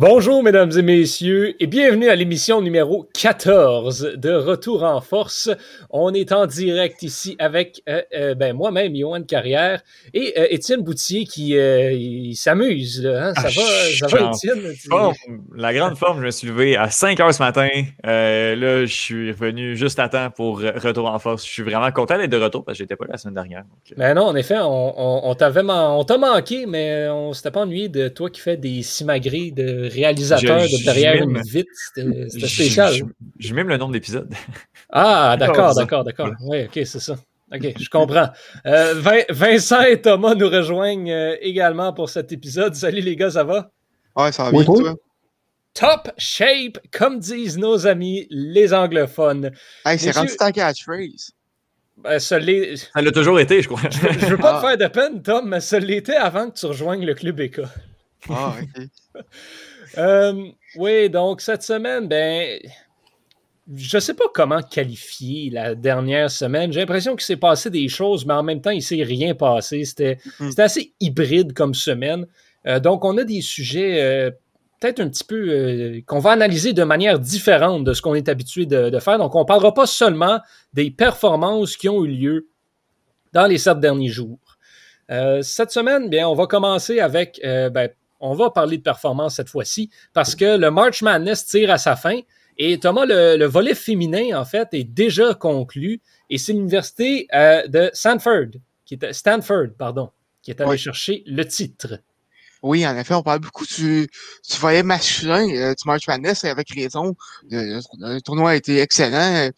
Bonjour mesdames et messieurs et bienvenue à l'émission numéro 14 de Retour en force. On est en direct ici avec euh, euh, ben, moi-même, Johan Carrière, et euh, Étienne Boutier qui s'amuse. Hein? Ça, ah, va, ça va, Étienne? La grande forme, je me suis levé à 5 heures ce matin. là, je suis revenu juste à temps pour Retour en force. Je suis vraiment content d'être de retour parce que j'étais pas là la semaine dernière. Ben non, en effet, on, t'a manqué, mais on s'était pas ennuyé de toi qui fais des simagrées de réalisateur de derrière une vite, C'était spécial. J'ai même le nombre d'épisodes. Ah, d'accord, d'accord, d'accord. Oui, ok, c'est ça. OK, je comprends. Euh, Vincent et Thomas nous rejoignent euh, également pour cet épisode. Salut les gars, ça va? Ouais, ça va bien, toi? Top shape, comme disent nos amis les anglophones. Hey, c'est rendu ta catchphrase. Ben, ça l'a toujours été, je crois. Je, ne veux pas te ah. faire de peine, Tom, mais ça l'était avant que tu rejoignes le club ECA. Ah, OK. Euh, oui, donc cette semaine, ben, je ne sais pas comment qualifier la dernière semaine. J'ai l'impression qu'il s'est passé des choses, mais en même temps, il ne s'est rien passé. C'était mm-hmm. assez hybride comme semaine. Euh, donc, on a des sujets euh, peut-être un petit peu qu'on va analyser de manière différente de ce qu'on est habitué de, faire. Donc, on ne parlera pas seulement des performances qui ont eu lieu dans les sept derniers jours. cette semaine, bien, on va commencer avec ben, on va parler de performance cette fois-ci parce que le March Madness tire à sa fin. Et Thomas, le, volet féminin, en fait, est déjà conclu. Et c'est l'université euh, de Stanford, qui est, Stanford, pardon, qui est allé chercher le titre. Oui, en effet, on parle beaucoup du, du volet masculin euh, du March Madness, et avec raison. Le, tournoi a été excellent.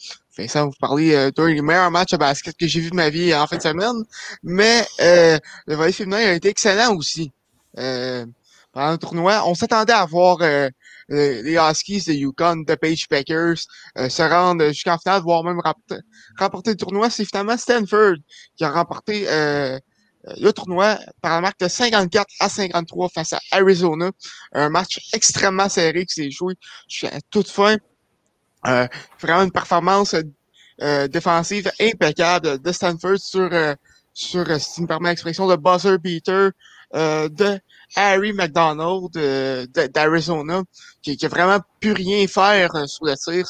ça vous parlez euh, d'un des meilleurs matchs de basket que j'ai vu de ma vie en fin de semaine. Mais le volet féminin a été excellent aussi. Euh, pendant le tournoi. On s'attendait à voir euh, les Huskies de Yukon, de Page Packers euh, se rendre jusqu'en finale, voire même remporter, le tournoi. C'est finalement Stanford qui a remporté euh, le tournoi par la marque de 54 à 53 face à Arizona. Un match extrêmement serré qui s'est joué jusqu'à toute fin. vraiment une performance défensive impeccable de Stanford sur, sur si tu me permets l'expression, de buzzer beater de Harry McDonald euh, d'Arizona, qui, qui a vraiment pu rien faire euh, sur le tir.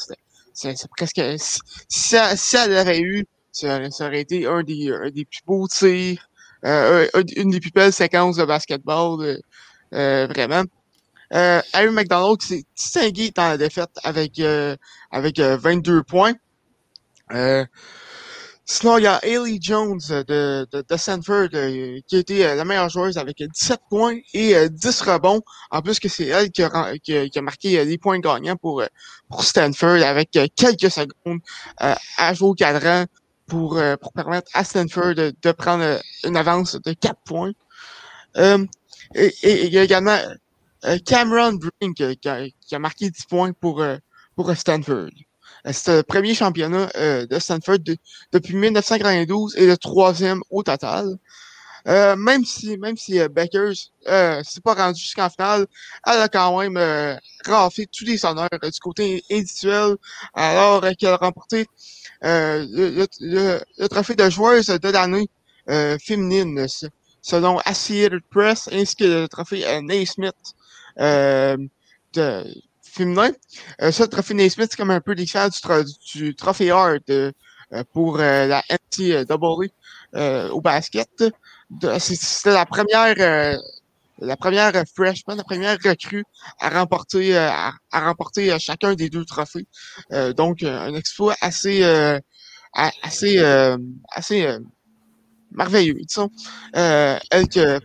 C'est presque si, si, elle avait eu, ça, aurait été un des, un des plus beaux tirs, euh, une des plus belles séquences de basketball, euh, vraiment. Harry McDonald s'est distingué dans la défaite avec avec 22 points. Sinon, il y a Haley Jones de, de, de Stanford euh, qui a été euh, la meilleure joueuse avec 17 points et 10 euh, rebonds. En plus que c'est elle qui a, qui, a, marqué les points gagnants pour, pour Stanford avec quelques secondes à jouer au cadran pour, pour permettre à Stanford de, de prendre une avance de 4 points. Et, et, il y a également Cameron Brink qui a, qui a marqué 10 points pour, pour Stanford. Euh, c'est le premier championnat euh, de Stanford depuis 1992 et le troisième au total. Euh, même si même si euh, Beckers euh, s'est pas rendu jusqu'en finale, elle a quand même euh, tous les honneurs du côté individuel alors qu'elle a remporté le, le, trophée de joueuse de l'année féminine selon Associated Press ainsi que le trophée Naismith de féminin. Euh, ça, le trophée Naismith, c'est comme un peu l'équivalent du, trophée Hart euh, pour euh, la NCAA euh, au basket. C'était la première la première freshman, la première recrue à remporter à, remporter chacun des deux trophées. donc un exploit assez assez assez merveilleux, disons. elle que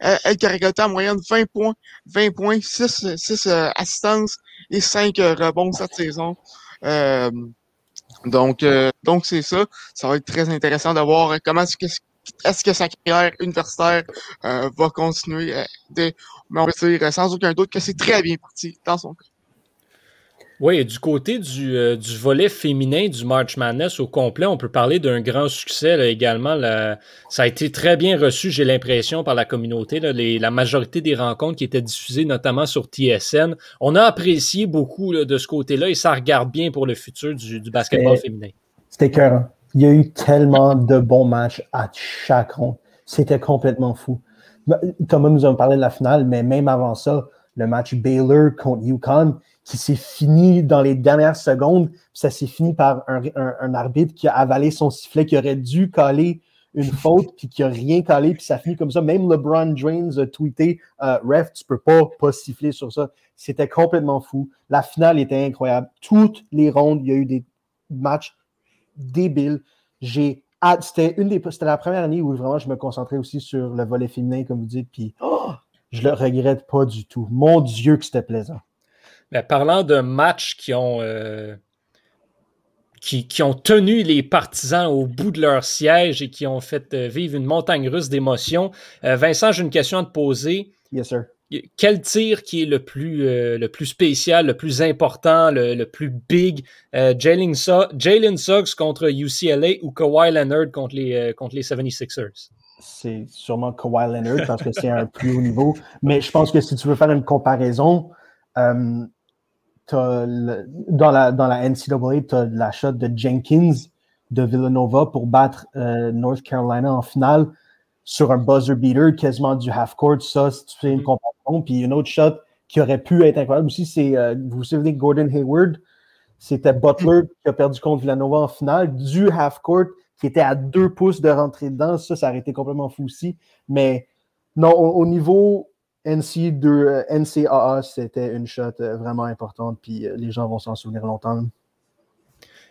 elle, qui a récolté en moyenne 20 points, 20 points, 6, 6 assistances et 5 euh, rebonds cette saison. Euh, donc, euh, donc c'est ça. Ça va être très intéressant de voir comment est-ce que, est-ce que sa carrière universitaire va continuer. mais on va dire sans aucun doute que c'est très bien parti dans son cas. Oui, du côté euh, du, volet féminin du March Madness au complet, on peut parler d'un grand succès également. ça a été très bien reçu, j'ai l'impression, par la communauté. la majorité des rencontres qui étaient diffusées, notamment sur TSN, on a apprécié beaucoup de ce côté-là et ça regarde bien pour le futur du, basketball féminin. C'était cœur. Il y a eu tellement de bons matchs à chaque ronde. C'était complètement fou. Thomas nous a parlé de la finale, mais même avant ça, le match Baylor contre Yukon, qui s'est fini dans les dernières secondes. Ça s'est fini par un, un- un arbitre qui a avalé son sifflet, qui aurait dû caler une faute, puis qui a rien calé, puis ça finit comme ça. Même LeBron James a tweeté euh, Ref, tu peux pas, pas siffler sur ça. C'était complètement fou. La finale était incroyable. Toutes les rondes, il y a eu des matchs débiles. J'ai c'était une des c'était la première année où vraiment je me concentrais aussi sur le volet féminin, comme vous dites, puis oh, je le regrette pas du tout. Mon Dieu que c'était plaisant. Mais parlant de matchs qui ont, euh, qui, qui ont tenu les partisans au bout de leur siège et qui ont fait euh, vivre une montagne russe d'émotions, euh, Vincent, j'ai une question à te poser. Yes, sir. Quel tir qui est le plus, euh, le plus spécial, le plus important, le, le plus big? Jalen Su- Jalen Suggs contre UCLA ou Kawhi Leonard contre les, contre les 76ers? c'est sûrement Kawhi Leonard parce que c'est un plus haut niveau. Mais je pense que si tu veux faire une comparaison, euh, le- dans, la, dans la NCAA, tu as la shot de Jenkins de Villanova pour battre euh, North Carolina en finale sur un buzzer beater quasiment du half court. Ça, si tu fais une comparaison. Puis une autre shot qui aurait pu être incroyable aussi, c'est, euh, vous vous souvenez, Gordon Hayward, c'était Butler qui a perdu contre Villanova en finale du half court qui était à deux pouces de rentrer dedans. Ça, ça aurait été complètement fou aussi. Mais non, au, au niveau NC de, euh, NCAA, c'était une shot euh, vraiment importante. Puis euh, les gens vont s'en souvenir longtemps.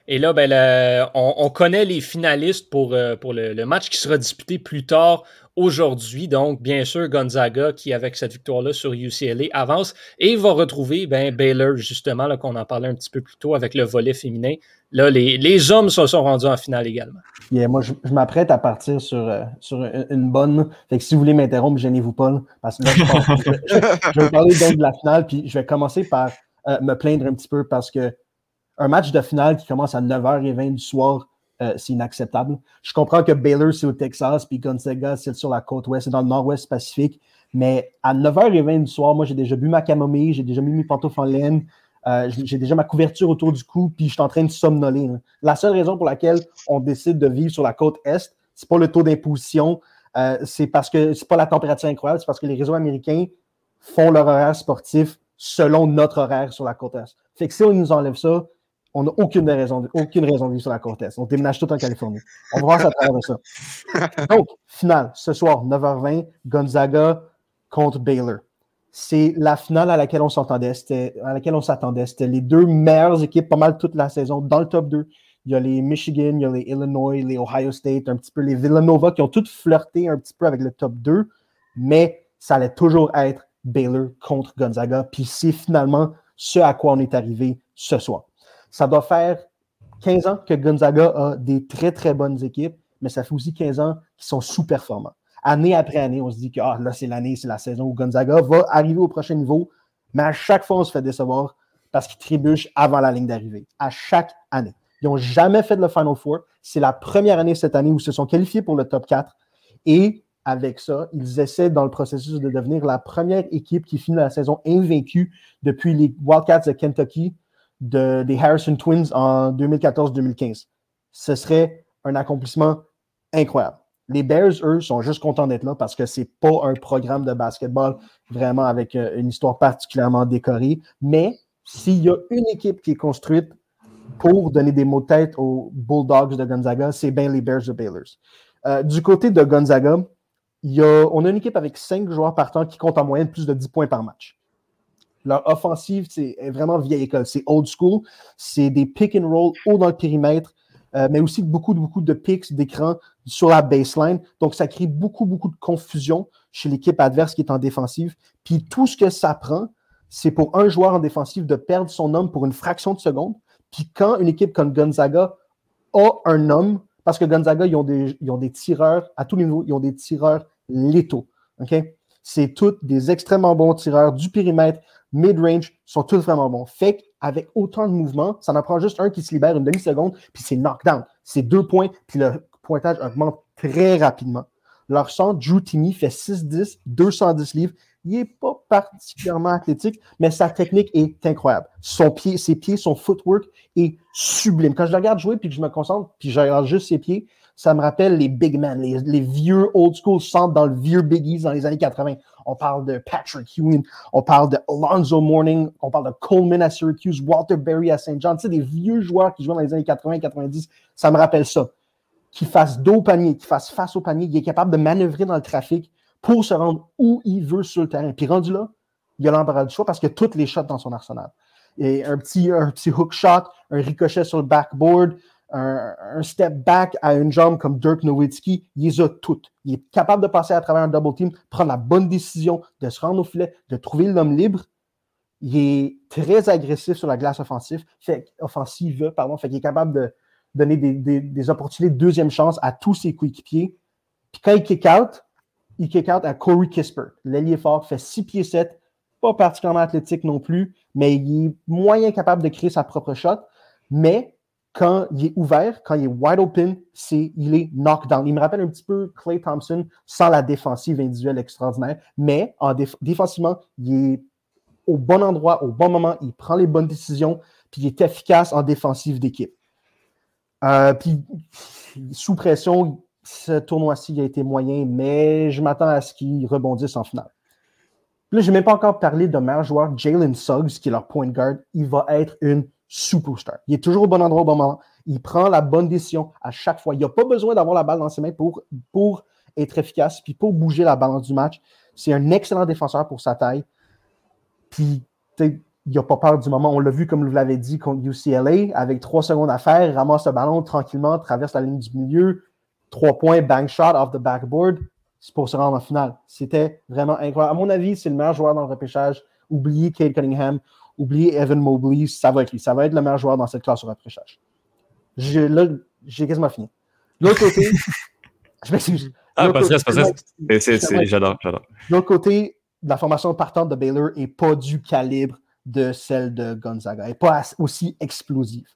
Et là, ben, on, on connaît les finalistes pour, pour le, match qui sera disputé plus tard aujourd'hui. Donc, bien sûr, Gonzaga, qui avec cette victoire-là sur UCLA, avance et va retrouver ben, Baylor, justement, qu'on en parlait un petit peu plus tôt avec le volet féminin. Là, les, les hommes se sont rendus en finale également. Euh, moi, je, je m'apprête à partir sur, euh, sur une, bonne. Fait que si vous voulez m'interrompre, gênez-vous pas. parce que là, je, pense- je vais parler donc de la finale. Puis je vais commencer par euh, me plaindre un petit peu parce que un match de finale qui commence à 9h20 du soir, euh, c'est inacceptable. Je comprends que Baylor, c'est au Texas, puis Gonzaga, c'est sur la côte ouest, c'est dans le nord-ouest Pacifique. Mais à 9h20 du soir, moi, j'ai déjà bu ma camomille, j'ai déjà mis mes pantoufles en laine, euh, j'ai déjà ma couverture autour du cou, puis je suis en train de somnoler. là. La seule raison pour laquelle on décide de vivre sur la côte est, c'est pas le taux d'imposition, euh, c'est parce que c'est pas la température incroyable, c'est parce que les réseaux américains font leur horaire sportif selon notre horaire sur la côte est. Fait que si on nous enlève ça, on n'a aucune raison, de, aucune raison de vivre sur la côte est. On déménage tout en Californie. On va voir ça à travers de ça. Donc, finale, ce soir, 9h20, Gonzaga contre Baylor. C'est la finale à laquelle on s'entendait, à laquelle on s'attendait. C'était les deux meilleures équipes pas mal toute la saison dans le top 2. Il y a les Michigan, il y a les Illinois, les Ohio State, un petit peu les Villanova qui ont toutes flirté un petit peu avec le top 2, mais ça allait toujours être Baylor contre Gonzaga. Puis c'est finalement ce à quoi on est arrivé ce soir. Ça doit faire 15 ans que Gonzaga a des très, très bonnes équipes, mais ça fait aussi 15 ans qu'ils sont sous-performants. Année après année, on se dit que ah, là, c'est l'année, c'est la saison où Gonzaga va arriver au prochain niveau, mais à chaque fois, on se fait décevoir parce qu'ils trébuchent avant la ligne d'arrivée. À chaque année. Ils n'ont jamais fait le Final Four. C'est la première année cette année où ils se sont qualifiés pour le top 4. Et avec ça, ils essaient dans le processus de devenir la première équipe qui finit la saison invaincue depuis les Wildcats de Kentucky de, des Harrison Twins en 2014-2015. Ce serait un accomplissement incroyable. Les Bears, eux, sont juste contents d'être là parce que c'est pas un programme de basketball vraiment avec euh, une histoire particulièrement décorée. Mais s'il y a une équipe qui est construite pour donner des mots de tête aux Bulldogs de Gonzaga, c'est bien les Bears de Baylor. Euh, du côté de Gonzaga, on a une équipe avec cinq joueurs partants qui comptent en moyenne plus de 10 points par match. Leur offensive, c'est est vraiment vieille école. C'est old school. C'est des pick and roll haut dans le périmètre, euh, mais aussi beaucoup, de picks d'écran sur la baseline. Donc, ça crée beaucoup, beaucoup de confusion chez l'équipe adverse qui est en défensive. Puis tout ce que ça prend, c'est pour un joueur en défensive de perdre son homme pour une fraction de seconde. Puis quand une équipe comme Gonzaga a un homme, parce que Gonzaga, ils ont des, tireurs à tous les niveaux, ils ont des tireurs létaux. OK? C'est tous des extrêmement bons tireurs du périmètre, mid-range, sont tous vraiment bons. Fait qu'avec autant de mouvements, ça en prend juste un qui se libère une demi-seconde, puis c'est knockdown. C'est deux points, puis le pointage augmente très rapidement. Leur centre, Drew Timmy, fait 6-10, 210 livres. Il n'est pas particulièrement athlétique, mais sa technique est incroyable. Son pied, ses pieds, son footwork est sublime. Quand je le regarde jouer puis que je me concentre, puis je regarde juste ses pieds, Ça me rappelle les big men, les, vieux old school centres dans le vieux Biggies dans les années 80. On parle de Patrick Ewing, on parle de Alonzo Mourning, on parle de Coleman à Syracuse, Walter Berry à St. John. Tu sais, des vieux joueurs qui jouaient dans les années 80-90. Ça me rappelle ça. Qui fasse dos au panier, qui fasse face au panier, qui est capable de manœuvrer dans le trafic pour se rendre où il veut sur le terrain. Puis rendu là, il a l'embarras du choix parce que toutes les shots dans son arsenal. Et un petit, un petit hook shot, un ricochet sur le backboard, un, step back à une jambe comme Dirk Nowitzki, il les a toutes. Il est capable de passer à travers un double team, prendre la bonne décision, de se rendre au filet, de trouver l'homme libre. Il est très agressif sur la glace offensive, fait, offensive, pardon, fait qu'il est capable de donner des, des, opportunités de deuxième chance à tous ses coéquipiers. Puis quand il kick out, il kick out à Corey Kisper. L'ailier fort fait 6 pieds 7, pas particulièrement athlétique non plus, mais il est moyen capable de créer sa propre shot. Mais quand il est ouvert, quand il est wide open, c'est il est knockdown. Il me rappelle un petit peu Clay Thompson sans la défensive individuelle extraordinaire, mais en déf défensivement, il est au bon endroit, au bon moment, il prend les bonnes décisions, puis il est efficace en défensive d'équipe. Euh, puis sous pression, ce tournoi-ci a été moyen, mais je m'attends à ce qu'il rebondisse en finale. Là, je n'ai même pas encore parlé de meilleur joueur, Jalen Suggs, qui est leur point guard. Il va être une superstar. Il est toujours au bon endroit au bon moment. Il prend la bonne décision à chaque fois. Il n'a pas besoin d'avoir la balle dans ses mains pour, être efficace, puis pour bouger la balance du match. C'est un excellent défenseur pour sa taille. Puis, il n'a pas peur du moment. On l'a vu, comme vous l'avez dit, contre UCLA, avec trois secondes à faire, ramasse le ballon tranquillement, traverse la ligne du milieu, trois points, bang shot off the backboard pour se rendre en finale. C'était vraiment incroyable. À mon avis, c'est le meilleur joueur dans le repêchage. Oubliez Kate Cunningham, oubliez Evan Mobley, ça va être lui. Ça va être le meilleur joueur dans cette classe au repêchage. Là, j'ai quasiment fini. L'autre côté, je m'excuse. Ah, parce que j'adore, j'adore. L'autre côté, la formation partante de Baylor n'est pas du calibre de celle de Gonzaga. Elle n'est pas aussi explosive.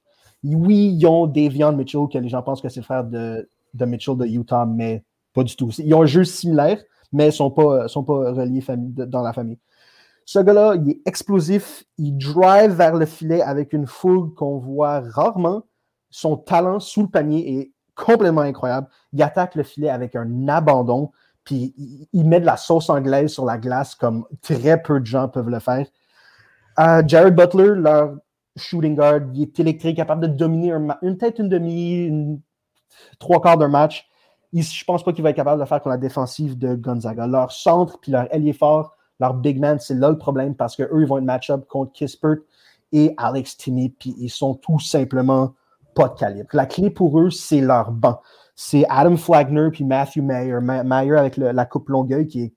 Oui, ils ont Davion Mitchell, que les gens pensent que c'est le frère de, de Mitchell de Utah, mais pas du tout. Ils ont un jeu similaire, mais ils ne sont pas, sont pas reliés dans la famille. Ce gars-là, il est explosif, il drive vers le filet avec une fougue qu'on voit rarement. Son talent sous le panier est complètement incroyable. Il attaque le filet avec un abandon, puis il met de la sauce anglaise sur la glace comme très peu de gens peuvent le faire. Euh, Jared Butler, leur shooting guard, il est électrique, capable de dominer une tête, une demi, trois quarts d'un match je pense pas qu'il va être capable de faire comme la défensive de Gonzaga. Leur centre puis leur ailier fort, leur big man, c'est là le problème parce qu'eux, ils vont être match-up contre Kispert et Alex Timmy, puis ils sont tout simplement pas de calibre. La clé pour eux, c'est leur banc. C'est Adam Flagner puis Matthew Mayer. Mayer avec la coupe Longueuil, qui est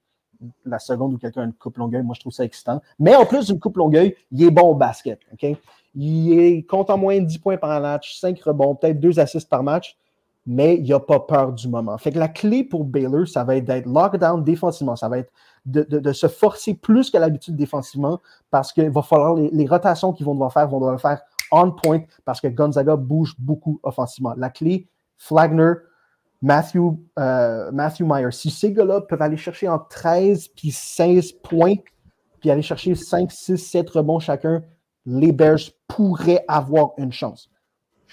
la seconde où quelqu'un a une coupe Longueuil. Moi, je trouve ça excitant. Mais en plus d'une coupe Longueuil, il est bon au basket. Il compte en moyenne 10 points par match, 5 rebonds, peut-être 2 assists par match mais il n'a pas peur du moment. Fait que la clé pour Baylor, ça va être d'être lockdown défensivement. Ça va être de, se forcer plus qu'à l'habitude défensivement parce qu'il va falloir les, rotations qu'ils vont devoir faire, vont devoir faire on point parce que Gonzaga bouge beaucoup offensivement. La clé, Flagner, Matthew, euh, Meyer. Si ces gars-là peuvent aller chercher en 13 puis 16 points, puis aller chercher 5, 6, 7 rebonds chacun, les Bears pourraient avoir une chance.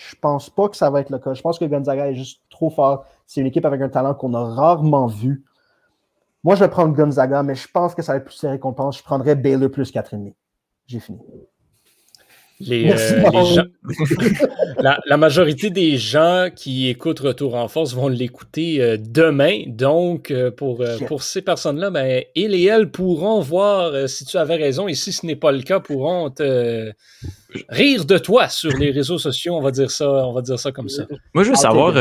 Je pense pas que ça va être le cas. Je pense que Gonzaga est juste trop fort. C'est une équipe avec un talent qu'on a rarement vu. Moi, je vais prendre Gonzaga, mais je pense que ça va être plus serré qu'on pense. Je prendrais Baylor plus 4,5. J'ai fini. Les, euh, les gens, la, la, majorité des gens qui écoutent Retour en force vont l'écouter euh, demain. Donc, euh, pour, euh, pour ces personnes-là, ben, il et elles pourront voir euh, si tu avais raison et si ce n'est pas le cas, pourront te rire de toi sur les réseaux sociaux. On va dire ça, on va dire ça comme ça. Moi, je veux savoir.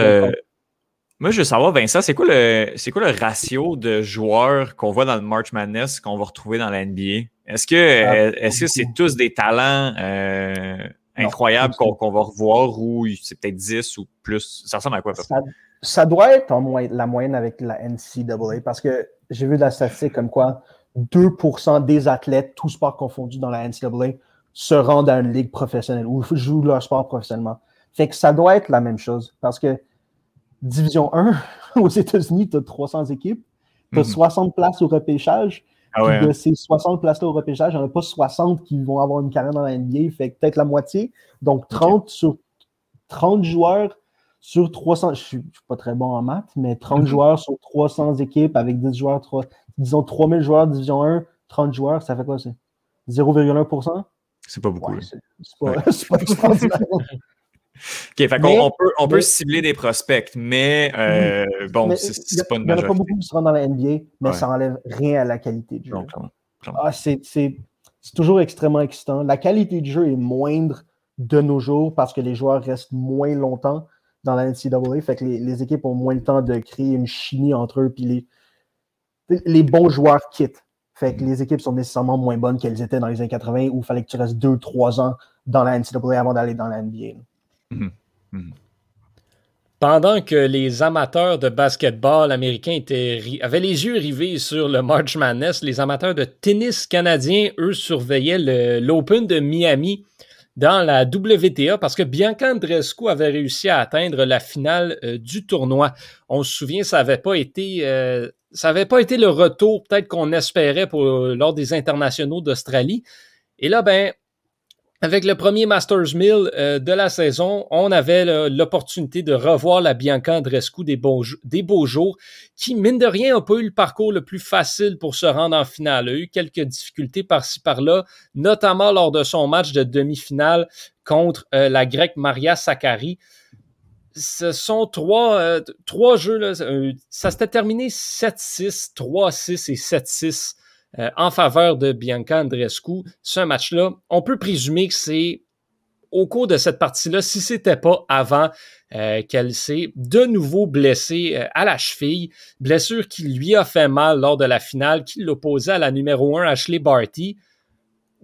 Moi, je veux savoir, Vincent, c'est quoi le c'est quoi le ratio de joueurs qu'on voit dans le March Madness qu'on va retrouver dans la NBA? Est-ce que euh, est-ce que c'est tous des talents euh, incroyables qu'on va revoir ou c'est peut-être 10 ou plus? Ça ressemble à quoi? Ça, ça, doit être en moyenne, la moyenne avec la NCAA parce que j'ai vu de la statistique comme quoi 2% des athlètes, tous sports confondus dans la NCAA, se rendent à une ligue professionnelle ou jouent leur sport professionnellement. Fait que ça doit être la même chose parce que Division 1, aux États-Unis, tu as 300 équipes, tu as 60 places au repêchage. Ah ouais, de hein. ces 60 places-là au repêchage, il n'y en a pas 60 qui vont avoir une carrière dans la NBA, fait peut-être la moitié. Donc 30 sur 30 joueurs sur 300, je ne suis pas très bon en maths, mais 30 mhm. joueurs sur 300 équipes avec 10 joueurs, 3, disons 3000 joueurs division 1, 30 joueurs, ça fait quoi ça? 0,1%? C'est pas beaucoup. c'est pas, pas extraordinaire. OK, fait on, peut, on peut cibler des prospects, mais euh, bon, c'est pas une majorité. Il n'y en a pas beaucoup qui se rendent dans la NBA, mais ça n'enlève rien à la qualité du jeu. Ah, c'est toujours extrêmement excitant. La qualité du jeu est moindre de nos jours parce que les joueurs restent moins longtemps dans la NCAA. Fait que les, équipes ont moins le temps de créer une chimie entre eux, puis les, les bons joueurs quittent. Fait que mm. les équipes sont nécessairement moins bonnes qu'elles étaient dans les années 80 où il fallait que tu restes deux, trois ans dans la NCAA avant d'aller dans la NBA. Mm-hmm. Mm-hmm. Pendant que les amateurs de basketball américains avaient les yeux rivés sur le March Madness, les amateurs de tennis canadien, eux, surveillaient l'Open de Miami dans la WTA parce que Bianca Andreescu avait réussi à atteindre la finale euh, du tournoi. On se souvient, ça n'avait pas été euh, ça n'avait pas été le retour peut-être qu'on espérait pour, lors des internationaux d'Australie. Et là, ben, avec le premier Masters Mill euh, de la saison, on avait l'opportunité de revoir la Bianca Andreescu des, beaux, jours, qui, mine de rien, n'a pas eu le parcours le plus facile pour se rendre en finale. Elle a eu quelques difficultés par-ci par-là, notamment lors de son match de demi-finale contre euh, la grecque Maria Sakkari. Ce sont trois, euh, trois jeux, là, ça s'était terminé 7-6, 3-6 et 7-6 euh, en faveur de Bianca Andreescu. Ce match-là, on peut présumer que c'est au cours de cette partie-là, si c'était pas avant euh, qu'elle s'est de nouveau blessée euh, à la cheville, blessure qui lui a fait mal lors de la finale, qui l'opposait à la numéro 1 Ashley Barty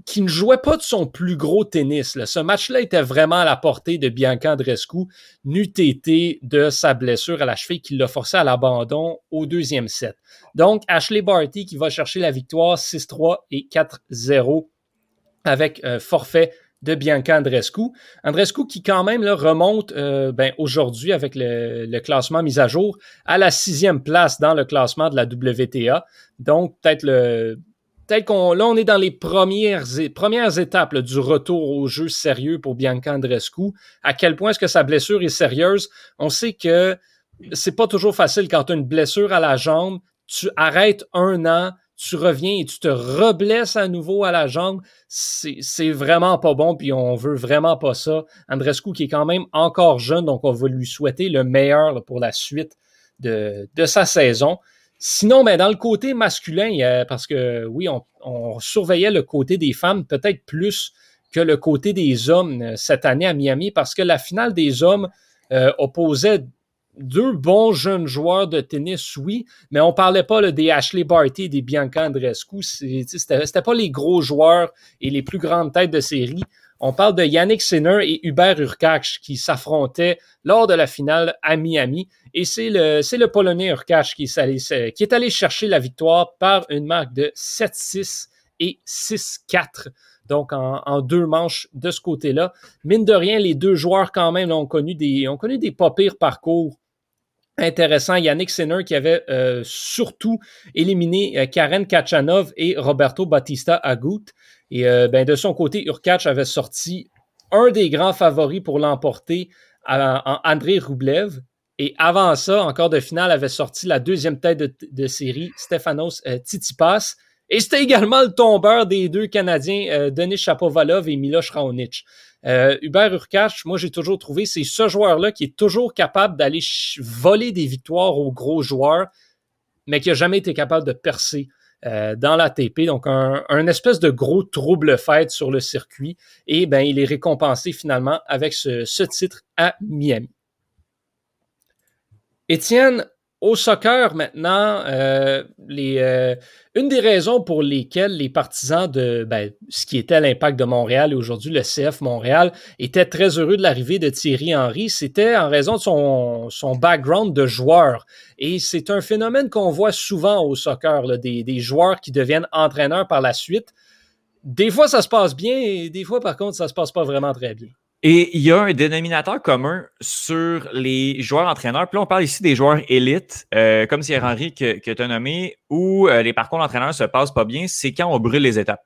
qui ne jouait pas de son plus gros tennis. Ce match-là était vraiment à la portée de Bianca Andreescu, n'eût été de sa blessure à la cheville qui l'a forcé à l'abandon au deuxième set. Donc, Ashley Barty qui va chercher la victoire 6-3 et 4-0 avec un forfait de Bianca Andreescu. Andreescu qui quand même remonte euh, ben, aujourd'hui avec le, le, classement mis à jour à la sixième place dans le classement de la WTA. Donc peut-être le peut-être qu'on là, on est dans les premières, premières étapes du retour au jeu sérieux pour Bianca Andreescu. À quel point est-ce que sa blessure est sérieuse? On sait que c'est pas toujours facile quand tu as une blessure à la jambe, tu arrêtes un an, tu reviens et tu te reblesses à nouveau à la jambe. C'est vraiment pas bon, puis on veut vraiment pas ça. Andrescu qui est quand même encore jeune, donc on va lui souhaiter le meilleur pour la suite de, de sa saison. Sinon, ben, dans le côté masculin, parce que oui, on, surveillait le côté des femmes peut-être plus que le côté des hommes euh, cette année à Miami, parce que la finale des hommes euh, opposait deux bons jeunes joueurs de tennis, oui, mais on parlait pas des Ashley Barty et des Bianca Andreescu. C'était pas les gros joueurs et les plus grandes têtes de série. On parle de Yannick Sinner et Hubert Urkach qui s'affrontaient lors de la finale à Miami. Et c'est le, Polonais Urkach qui, qui est allé chercher la victoire par une marque de 7-6 et 6-4. Donc, en, deux manches de ce côté-là. Mine de rien, les deux joueurs, quand même, ont connu des, ont connu des pas pires parcours intéressants. Yannick Sinner qui avait euh, surtout éliminé euh, Karen Kachanov et Roberto Battista Agut. Et euh, ben, de son côté, Urkach avait sorti un des grands favoris pour l'emporter en André Roublev. Et avant ça, encore de finale, avait sorti la deuxième tête de, série, Stefanos euh, Tsitsipas. Et c'était également le tombeur des deux Canadiens, euh, Denis Chapovalov et Miloš Raonic. Euh, Hubert Urkach, moi j'ai toujours trouvé, c'est ce joueur-là qui est toujours capable d'aller voler des victoires aux gros joueurs, mais qui n'a jamais été capable de percer euh, dans l'ATP. Donc, un, espèce de gros trouble fait sur le circuit. Et ben, il est récompensé finalement avec ce, titre à Miami. Étienne, au soccer maintenant, euh, euh, une des raisons pour lesquelles les partisans de ben, ce qui était l'impact de Montréal et aujourd'hui le CF Montréal étaient très heureux de l'arrivée de Thierry Henry, c'était en raison de son, background de joueur. Et c'est un phénomène qu'on voit souvent au soccer, des joueurs qui deviennent entraîneurs par la suite. Des fois, ça se passe bien et des fois, par contre, ça se passe pas vraiment très bien. Et il y a un dénominateur commun sur les joueurs-entraîneurs. Puis là, on parle ici des joueurs élites, euh, comme Thierry Henry que, que tu as nommé, où euh, les parcours d'entraîneurs se passent pas bien, c'est quand on brûle les étapes.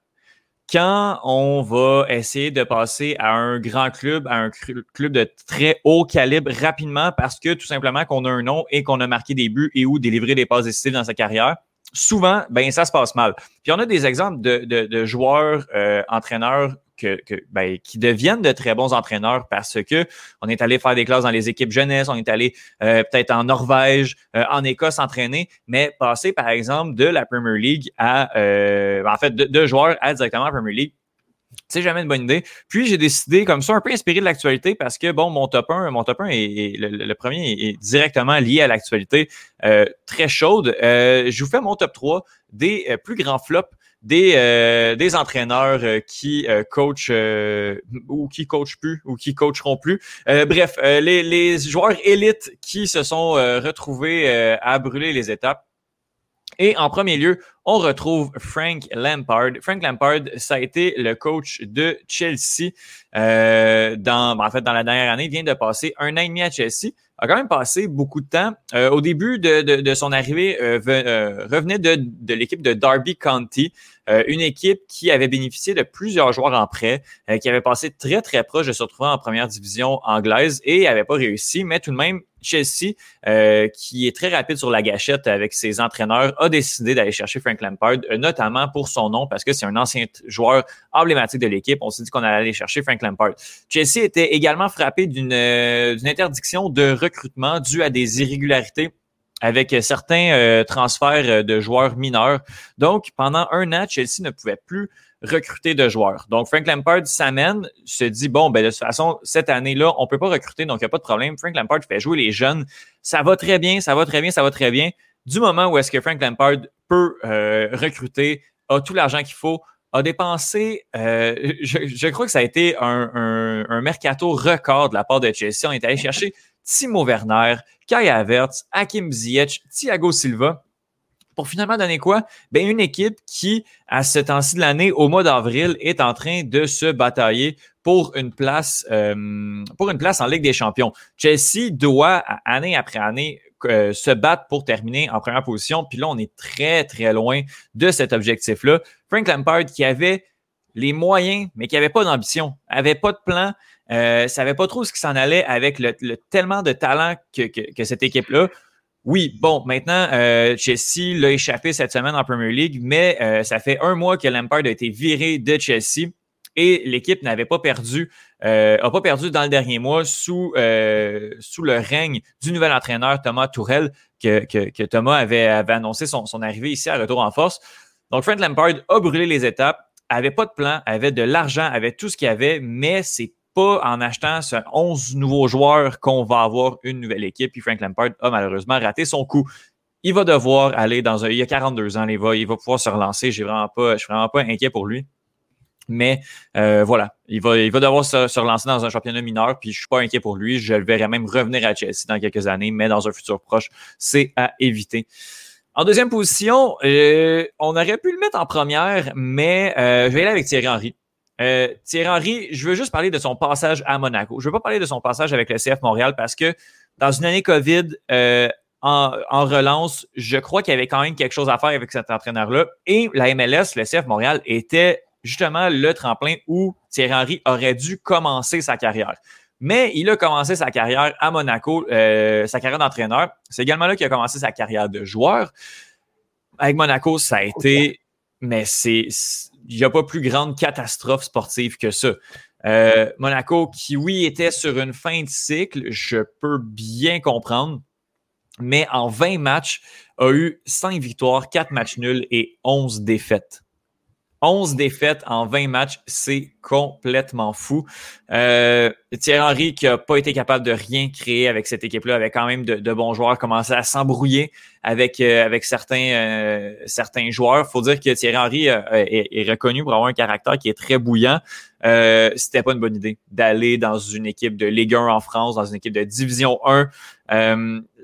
quand on va essayer de passer à un grand club, à un club de très haut calibre rapidement parce que tout simplement qu'on a un nom et qu'on a marqué des buts et ou délivré des passes décisives dans sa carrière, souvent, ben ça se passe mal. Puis on a des exemples de, de, joueurs, euh, entraîneurs que, ben, qui deviennent de très bons entraîneurs parce que on est allé faire des classes dans les équipes jeunesse, on est allé euh, peut-être en Norvège, euh, en Écosse entraîner, mais passer par exemple de la Premier League à, en fait, de, joueurs à directement la Premier League c'est jamais une bonne idée. Puis j'ai décidé comme ça, un peu inspiré de l'actualité, parce que bon, mon top 1, mon top 1 est, le, premier est directement lié à l'actualité euh, très chaude. Euh, je vous fais mon top 3 des euh, plus grands flops des, des entraîneurs qui coachent ou qui coachent plus ou qui coacheront plus. bref, les, les joueurs élites qui se sont retrouvés à brûler les étapes. Et en premier lieu, on retrouve Frank Lampard. Frank Lampard, ça a été le coach de Chelsea euh, dans, ben, en fait, dans la dernière année. Il vient de passer un an et demi à Chelsea. A quand même passé beaucoup de temps. Euh, au début de, de, son arrivée, euh, euh, revenait de, de l'équipe de Derby County, une équipe qui avait bénéficié de plusieurs joueurs en prêt, qui avait passé très très proche de se retrouver en première division anglaise et n'avait pas réussi, mais tout de même Chelsea, euh, qui est très rapide sur la gâchette avec ses entraîneurs, a décidé d'aller chercher Frank Lampard, euh, notamment pour son nom, parce que c'est un ancien joueur emblématique de l'équipe. On s'est dit qu'on allait aller chercher Frank Lampard. Chelsea était également frappé d'une euh, interdiction de recrutement due à des irrégularités avec certains transferts de joueurs mineurs. Donc, pendant un an, Chelsea ne pouvait plus recruter de joueurs. Donc, Frank Lampard s'amène, se dit, bon, ben, de toute façon, cette année-là, on peut pas recruter, donc il n'y a pas de problème. Frank Lampard fait jouer les jeunes. Ça va très bien, ça va très bien, ça va très bien. Du moment où est-ce que Frank Lampard peut euh, recruter, a tout l'argent qu'il faut, a dépensé, euh, je, crois que ça a été un, un, mercato record de la part de Chelsea. On est allé chercher Timo Werner, Kai Havertz, Hakim Ziyech, Thiago Silva pour finalement donner quoi? Ben, une équipe qui, à ce temps-ci de l'année, au mois d'avril, est en train de se batailler pour une place, euh, pour une place en Ligue des Champions. Chelsea doit, année après année, euh, se battre pour terminer en première position. Puis là, on est très, très loin de cet objectif-là. Frank Lampard, qui avait les moyens, mais qui n'avait pas d'ambition, avait pas de plan, euh, savait pas trop ce qui s'en allait avec le, tellement de talent que, que cette équipe-là. Oui, bon, maintenant, euh, Chelsea l'a échappé cette semaine en Premier League, mais euh, ça fait un mois que Lampard a été viré de Chelsea et l'équipe n'avait pas perdu, euh, a pas perdu dans le dernier mois sous, euh, sous le règne du nouvel entraîneur Thomas Tourelle, que, que, que Thomas avait, avait annoncé son, son, arrivée ici à retour en force. Donc, Frank Lampard a brûlé les étapes, avait pas de plan, avait de l'argent, avait tout ce qu'il avait, mais c'est pas en achetant 11 nouveaux joueurs qu'on va avoir une nouvelle équipe. Puis Frank Lampard a malheureusement raté son coup. Il va devoir aller dans un. Il a 42 ans, il va, il va pouvoir se relancer. J'ai vraiment pas, je suis vraiment pas inquiet pour lui. Mais euh, voilà, il va, il devoir se, relancer dans un championnat mineur, puis je suis pas inquiet pour lui. Je le verrai même revenir à Chelsea dans quelques années, mais dans un futur proche, c'est à éviter. En deuxième position, euh, on aurait pu le mettre en première, mais euh, je vais aller avec Thierry Henry. Euh, Thierry Henry, je veux juste parler de son passage à Monaco. Je veux pas parler de son passage avec le CF Montréal parce que dans une année COVID, euh, en, relance, je crois qu'il y avait quand même quelque chose à faire avec cet entraîneur-là. Et la MLS, le CF Montréal, était justement le tremplin où Thierry Henry aurait dû commencer sa carrière. Mais il a commencé sa carrière à Monaco, euh, sa carrière d'entraîneur. C'est également là qu'il a commencé sa carrière de joueur. Avec Monaco, ça a été, mais c'est il n'y a pas plus grande catastrophe sportive que ça. Euh, Monaco, qui oui était sur une fin de cycle, je peux bien comprendre, mais en 20 matchs, a eu 5 victoires, 4 matchs nuls et 11 défaites. 11 défaites en 20 matchs, c'est complètement fou. Euh, Thierry Henry, qui n'a pas été capable de rien créer avec cette équipe-là, avec quand même de, bons joueurs, commencé à s'embrouiller avec, euh, avec certains, euh, certains joueurs. faut dire que Thierry Henry est, reconnu pour avoir un caractère qui est très bouillant. Euh, C'était pas une bonne idée d'aller dans une équipe de Ligue 1 en France, dans une équipe de Division 1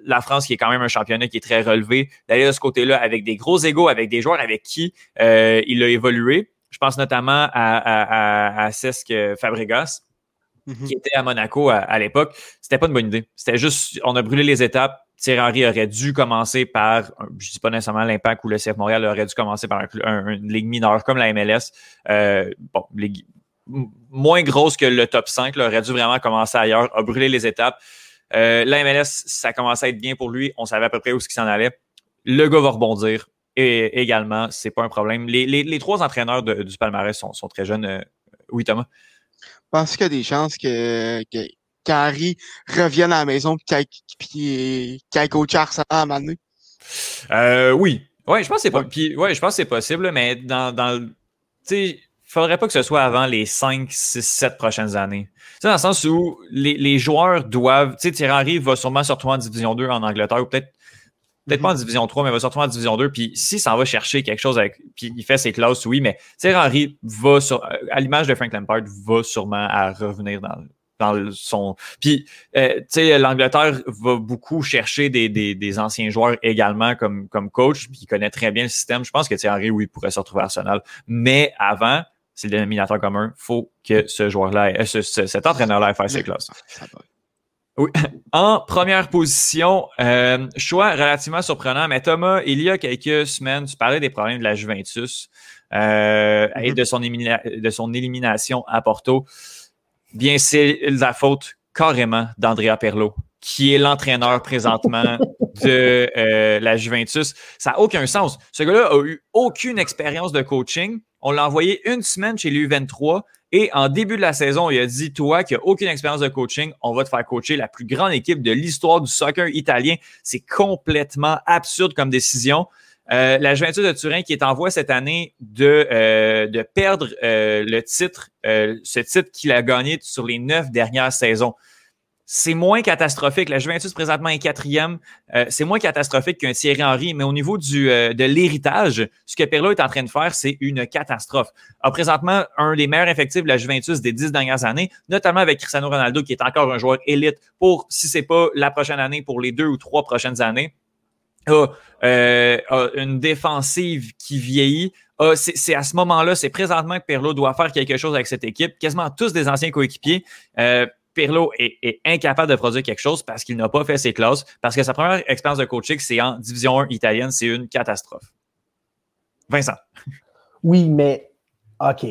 la France, qui est quand même un championnat qui est très relevé, d'aller de ce côté-là avec des gros égaux, avec des joueurs avec qui euh, il a évolué. Je pense notamment à, à, Cesc Fabregas, mhm. qui était à Monaco à, l'époque. C'était pas une bonne idée. C'était juste, on a brûlé les étapes. Thierry Henry aurait dû commencer par, je ne dis pas nécessairement l'impact ou le CF Montréal aurait dû commencer par un, une ligue mineure comme la MLS. Euh, bon, moins grosse que le top 5, là, aurait dû vraiment commencer ailleurs, a brûlé les étapes. Euh, la MLS, ça commençait à être bien pour lui. On savait à peu près où ce qui s'en allait. Le gars va rebondir. Et également, c'est pas un problème. Les, les, les trois entraîneurs de, du palmarès sont, sont très jeunes. Euh, oui, Thomas? Pense qu'il y a des chances que, que qu'Harry revienne à la maison et qu'il ait coaché Arsenal à un moment donné? Euh, oui. Ouais, je pense que c'est pas. ouais, je pense c'est possible, mais dans, dans sais, faudrait pas que ce soit avant les 5, 6, 7 prochaines années. Tu dans le sens où les, les joueurs doivent. Tu sais, Thierry va sûrement se retrouver en Division 2 en Angleterre ou peut-être peut-être pas en Division 3, mais va se retrouver en Division 2. Puis si ça va chercher quelque chose avec. Puis il fait ses classes, oui, mais Thierry Henry va sur. À l'image de Frank Lampard, va sûrement à revenir dans, dans son. Puis, euh, tu sais, l'Angleterre va beaucoup chercher des, des, des, anciens joueurs également comme, comme coach, puis il connaît très bien le système. Je pense que Thierry, oui, pourrait se retrouver à Arsenal. Mais avant, c'est le dénominateur commun. faut que ce joueur-là, euh, ce, cet entraîneur-là fasse ses classes. Oui. En première position, euh, choix relativement surprenant, mais Thomas, il y a quelques semaines, tu parlais des problèmes de la Juventus euh, et mm-hmm. de son, de son élimination à Porto bien, c'est la faute carrément d'Andrea Perlo, qui est l'entraîneur présentement de euh, la Juventus. Ça n'a aucun sens. Ce gars-là a eu aucune expérience de coaching. On l'a envoyé une semaine chez l'U23 et en début de la saison, il a dit Toi qui n'as aucune expérience de coaching, on va te faire coacher la plus grande équipe de l'histoire du soccer italien. C'est complètement absurde comme décision. Euh, la Juventus de Turin qui est en voie cette année de, euh, de perdre euh, le titre, ce titre qu'il a gagné sur les neuf dernières saisons. C'est moins catastrophique. La Juventus présentement est quatrième. c'est moins catastrophique qu'un Thierry Henry, mais au niveau du, de l'héritage, ce que Perlo est en train de faire, c'est une catastrophe. A présentement un des meilleurs effectifs de la Juventus des dix dernières années, notamment avec Cristiano Ronaldo, qui est encore un joueur élite pour, si c'est pas la prochaine année, pour les deux ou trois prochaines années a, euh, une défensive qui vieillit. c'est à ce moment-là, c'est présentement que Perlo doit faire quelque chose avec cette équipe. Quasiment tous des anciens coéquipiers. Euh, Perlo est, incapable de produire quelque chose parce qu'il n'a pas fait ses classes, parce que sa première expérience de coaching, c'est en Division 1 italienne, c'est une catastrophe. Vincent. Oui, mais OK.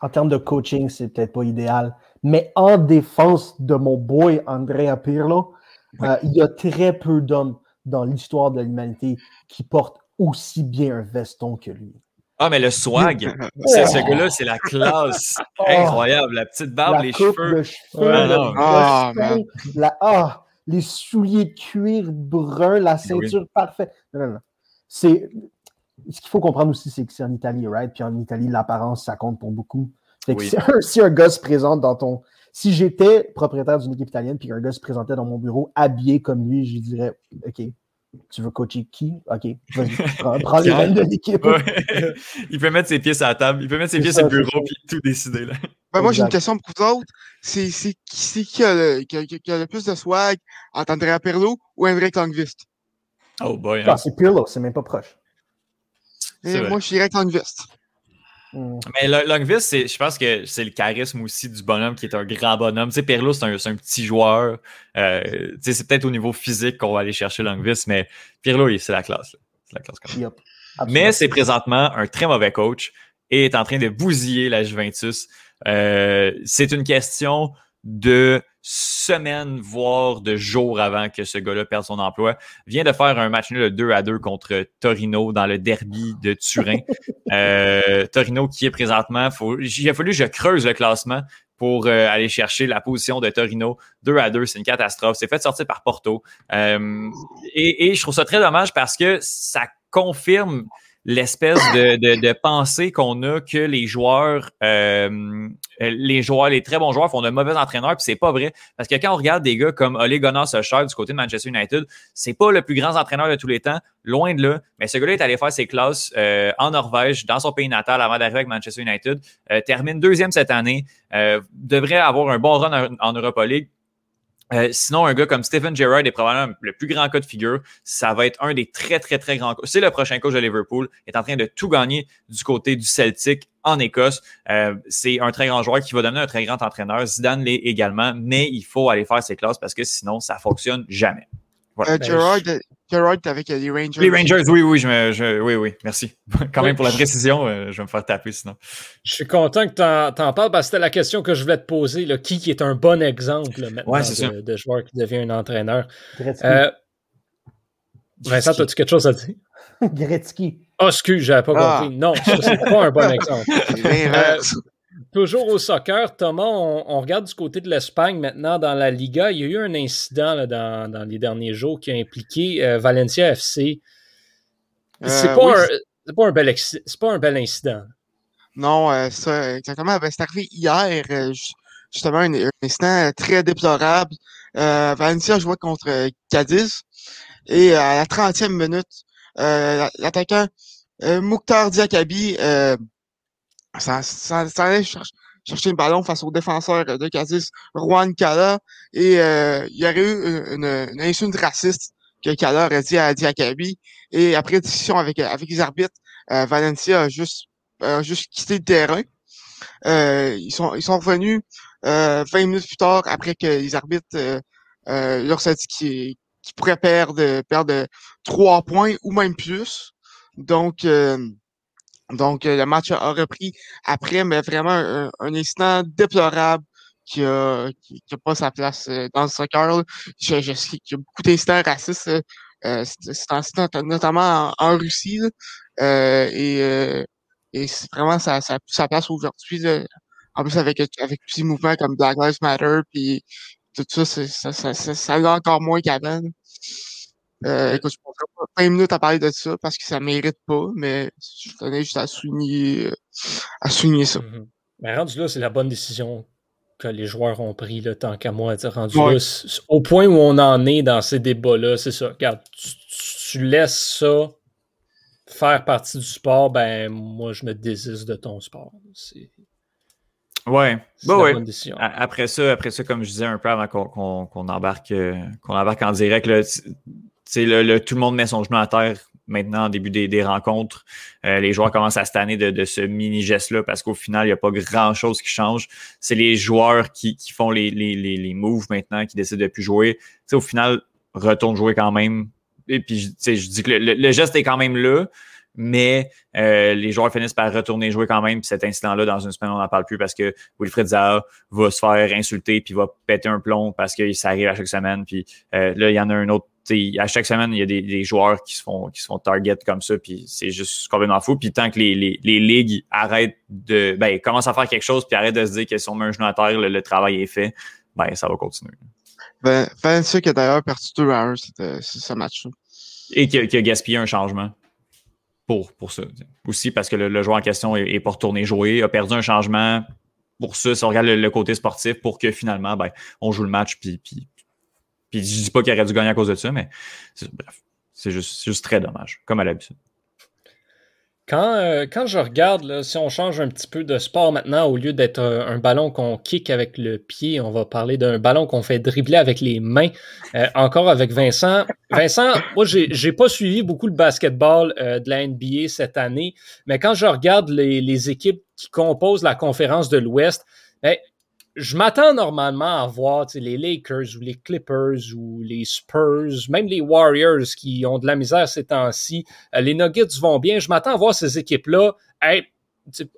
En termes de coaching, c'est peut-être pas idéal. Mais en défense de mon boy Andrea Pirlo, euh, il y a très peu d'hommes dans l'histoire de l'humanité qui porte aussi bien un veston que lui. Ah, mais le swag, c'est ce gars-là, c'est la classe. Oh. Incroyable. La petite barbe, les cheveux. ah, ah, les souliers de cuir brun, la ceinture parfaite. Non, non, C'est, ce qu'il faut comprendre aussi, c'est que c'est en Italie, right? Puis en Italie, l'apparence, ça compte pour beaucoup. si, un, gars se présente dans ton. Si j'étais propriétaire d'une équipe italienne puis qu'un gars se présentait dans mon bureau habillé comme lui, je dirais OK, tu veux coacher qui? OK, vas-y, prends, les rênes de l'équipe. il peut mettre ses pieds sur la table, il peut mettre ses pieds sur le bureau puis tout décider. Là. Ben, moi, j'ai une question pour vous autres. C'est qui, qui, a le, qui, a, qui, a le plus de swag entre Andrea Perlo ou Henrik Longvist? Oh boy. Hein. c'est Pirlo, c'est même pas proche. moi, je dirais Longvist. Mm. Mais Longvis, je pense que c'est le charisme aussi du bonhomme qui est un grand bonhomme. Tu sais, Perlo, c'est un, un, petit joueur. Euh, c'est peut-être au niveau physique qu'on va aller chercher Longvis, mais Pirlo, c'est la classe. C'est la classe quand même. Mais c'est présentement un très mauvais coach et est en train de bousiller la Juventus. Euh, c'est une question de semaines, voire de jours avant que ce gars-là perde son emploi, vient de faire un match nul de 2 à 2 contre Torino dans le derby de Turin. euh, Torino qui est présentement, faut, il a fallu que je creuse le classement pour euh, aller chercher la position de Torino. 2 à 2, c'est une catastrophe. C'est fait sortir par Porto. Euh, et, et je trouve ça très dommage parce que ça confirme l'espèce de, de, pensée qu'on a que les joueurs, euh, les joueurs, les très bons joueurs font de mauvais entraîneurs, puis c'est pas vrai. Parce que quand on regarde des gars comme Ole Gunnar Solskjaer du côté de Manchester United, c'est pas le plus grand entraîneur de tous les temps, loin de là. Mais ce gars-là est allé faire ses classes euh, en Norvège, dans son pays natal, avant d'arriver avec Manchester United. Euh, termine deuxième cette année, devrait avoir un bon run en Europa League euh, sinon, un gars comme Stephen Gerrard est probablement le plus grand cas de figure. Ça va être un des très, très, très grands. C'est le prochain coach de Liverpool. Il est en train de tout gagner du côté du Celtic en Écosse. Euh, c'est un très grand joueur qui va donner un très grand entraîneur. Zidane l'est également, mais il faut aller faire ses classes parce que sinon, ça fonctionne jamais. Voilà. Euh, Ben, Gerard, Gerard avec euh, les Rangers. Les Rangers, oui, oui, je me, je- oui, oui, merci. Quand même pour la précision, euh, je vais me faire taper sinon. Je suis content que tu en, parles parce que c'était la question que je voulais te poser. Là. Qui, qui est un bon exemple là, maintenant Ouais, de, de joueur qui devient un entraîneur? Gretzky. Euh, Vincent, as-tu quelque chose à dire? Gretzky. Oh, excuse, j'avais pas Ah. compris. Non, ça, c'est pas un bon exemple. Toujours au soccer, Thomas, on, on regarde du côté de l'Espagne maintenant dans la Liga. Il y a eu un incident là, dans, dans les derniers jours qui a impliqué euh, Valencia FC. C'est Euh, pas, oui, un- c'est pas, un bel exci- c'est pas un bel incident. Non, euh, ça, exactement. Ben, c'est arrivé hier, euh, ju- justement, un, un incident très déplorable. Valencia jouait contre Cadiz et à la 30e minute, la- l'attaquant Mouktar Diakabi euh, s'en s'en- s'en allait cher- chercher le ballon face au défenseur de Cadiz, Juan Cala, et euh, il y aurait eu une, une, insulte raciste que Cala aurait dit à Diakabi. Et après discussion avec, avec les arbitres, euh, Valencia a juste euh, juste quitté le terrain. Euh, ils sont ils sont revenus euh, 20 minutes plus tard après que les arbitres euh, euh, leur ont dit qu'ils pourraient perdre perdre trois points ou même plus. Donc euh, donc euh, le match a, repris après, mais vraiment un, un incident déplorable qui a qui, a pas sa place euh, dans le soccer. Je, je qu'il y a beaucoup d'incidents racistes. euh, euh, notamment en, Russie. là. Euh, et euh, et c'est vraiment ça, ça sa place aujourd'hui. En plus, avec, avec ces mouvements comme Black Lives Matter, puis tout ça, ça, ça, ça, ça l'a encore moins qu'avant. Euh, écoute, je passerai pas 20 minutes à parler de ça parce que ça mérite pas, mais je tenais juste à souligner, euh, à souligner ça. Mhm. Mais rendu là, c'est la bonne décision que les joueurs ont pris, là, tant qu'à moi. Rendu Ouais. là, au point où on en est dans ces débats-là, c'est ça. Regarde, tu, tu laisses ça faire partie du sport, ben moi, je me désiste de ton sport. C'est Ouais, c'est bah la ouais. bonne décision. A- Après ça, après ça, comme je disais un peu avant qu'on embarque, euh, qu'on embarque en direct, là, le, le- tout le monde met son genou à terre maintenant en début des, des rencontres. Euh, les joueurs commencent à se tanner de, de ce mini geste-là parce qu'au final, il n'y a pas grand-chose qui change. C'est les joueurs qui, qui font les, les, les, les moves maintenant, qui décident de plus jouer. Tu sais, au final, retourne jouer quand même. Et puis, je dis que le, le- le geste est quand même là, mais euh, les joueurs finissent par retourner jouer quand même. Puis cet incident-là, dans une semaine, on n'en parle plus parce que Wilfred Zaha va se faire insulter puis va péter un plomb parce que ça arrive à chaque semaine. Puis euh, là, il y en a un autre. À chaque semaine, il y a des, des joueurs qui se font qui se font target comme ça, puis c'est juste complètement fou. Puis tant que les, les, les ligues arrêtent de. Ben, commencent à faire quelque chose, puis arrêtent de se dire que si on met un genou à terre, le, le travail est fait, ben ça va continuer. Ben, Valencia qui a d'ailleurs perdu 2 à 1 c'était- ce ce match-là. Et qui a, qui a gaspillé un changement pour, pour ça. Aussi parce que le, le joueur en question est, est pas retourné jouer, a perdu un changement pour ça, si on regarde le, le côté sportif, pour que finalement, ben, on joue le match, puis, puis, puis je dis pas qu'il aurait dû gagner à cause de ça, mais bref, c'est juste, très dommage, comme à l'habitude. Quand, euh, quand je regarde, si on change un petit peu de sport maintenant, au lieu d'être un, un ballon qu'on kick avec le pied, on va parler d'un ballon qu'on fait dribbler avec les mains. Euh, encore avec Vincent. Vincent, moi, j'ai pas suivi beaucoup le basketball euh, de la NBA cette année, mais quand je regarde les, les équipes qui composent la conférence de l'Ouest, ben, je m'attends normalement à voir les Lakers ou les Clippers ou les Spurs, même les Warriors qui ont de la misère ces temps-ci. Euh, les Nuggets vont bien. Je m'attends à voir ces équipes-là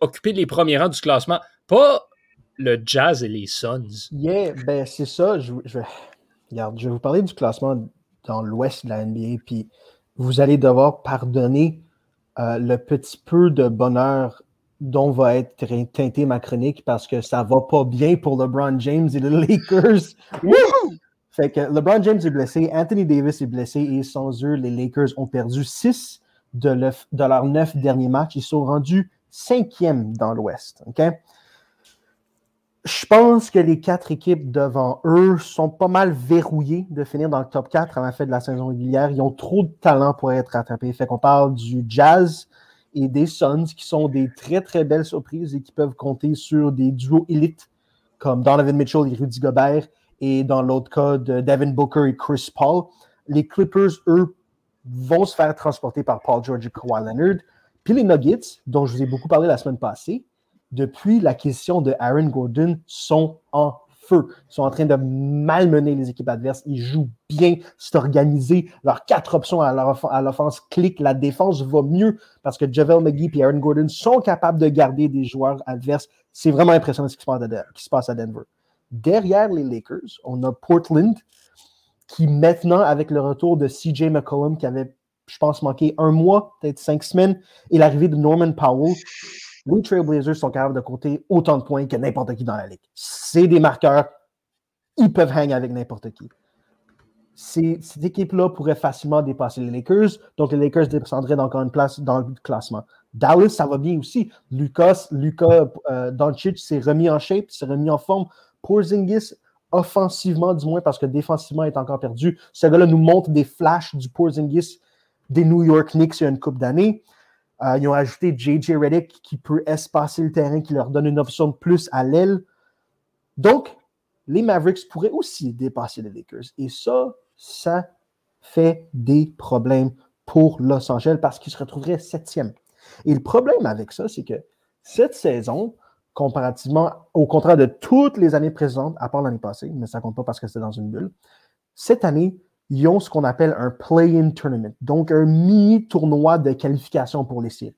occuper les premiers rangs du classement. Pas le Jazz et les Suns. Yeah, ben c'est ça. Je vais vous parler du classement dans l'ouest de la NBA, puis vous allez devoir pardonner euh, le petit peu de bonheur dont va être teintée ma chronique parce que ça va pas bien pour LeBron James et les Lakers. Fait que LeBron James est blessé, Anthony Davis est blessé et sans eux, les Lakers ont perdu 6 de, le- de leurs 9 derniers matchs. Ils sont rendus cinquième dans l'Ouest. OK? Je pense que les quatre équipes devant eux sont pas mal verrouillées de finir dans le top 4 à la fin de la saison régulière. Ils ont trop de talent pour être rattrapés. Fait qu'on parle du Jazz et des Suns qui sont des très très belles surprises et qui peuvent compter sur des duos élites comme Donovan Mitchell et Rudy Gobert et dans l'autre cas de Devin Booker et Chris Paul. Les Clippers, eux, vont se faire transporter par Paul George et Kawhi Leonard. Puis les Nuggets, dont je vous ai beaucoup parlé la semaine passée, depuis l'acquisition de Aaron Gordon, sont en feu. Ils sont en train de malmener les équipes adverses. Ils jouent bien, c'est organisé. Leurs quatre options à l'offense cliquent. La défense va mieux parce que Javel McGee et Aaron Gordon sont capables de garder des joueurs adverses. C'est vraiment impressionnant ce qui se passe à Denver. Derrière les Lakers, on a Portland qui maintenant, avec le retour de CJ McCollum, qui avait, je pense, manqué un mois, peut-être cinq semaines, et l'arrivée de Norman Powell, les Trailblazers sont capables de compter autant de points que n'importe qui dans la ligue. C'est des marqueurs, ils peuvent hang avec n'importe qui. cette équipe-là pourrait facilement dépasser les Lakers, donc les Lakers descendraient encore une place dans le classement. Dallas, ça va bien aussi. Lucas, Lucas euh, Doncic s'est remis en shape, s'est remis en forme. Porzingis, offensivement du moins, parce que défensivement, est encore perdu. Ce gars-là nous montre des flashs du Porzingis des New York Knicks il y a une couple d'années. Euh, ils ont ajouté JJ Redick qui peut espacer le terrain, qui leur donne une option de plus à l'aile. Donc, les Mavericks pourraient aussi dépasser les Lakers. Et ça, ça fait des problèmes pour Los Angeles parce qu'ils se retrouveraient septième. Et le problème avec ça, c'est que cette saison, comparativement au contraire de toutes les années présentes, à part l'année passée, mais ça compte pas parce que c'était dans une bulle, cette année, ils ont ce qu'on appelle un play-in tournament, donc un mini-tournoi de qualification pour les séries.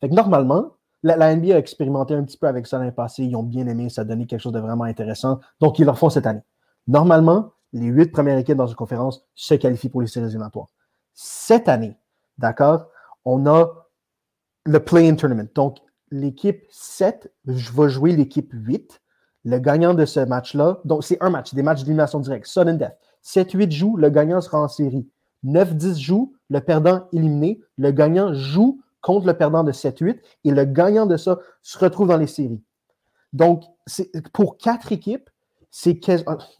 Fait que normalement, la, NBA a expérimenté un petit peu avec ça l'année passée, ils ont bien aimé, ça a donné quelque chose de vraiment intéressant, donc ils le font cette année. Normalement, les huit premières équipes dans une conférence se qualifient pour les séries éliminatoires. Cette année, d'accord, on a le play-in tournament. Donc, l'équipe 7 va jouer l'équipe 8. Le gagnant de ce match-là, donc c'est un match, des matchs d'élimination directe, sudden death. 7-8 joue, le gagnant sera en série. 9-10 joue, le perdant éliminé. Le gagnant joue contre le perdant de 7-8 et le gagnant de ça se retrouve dans les séries. Donc, pour quatre équipes, c'est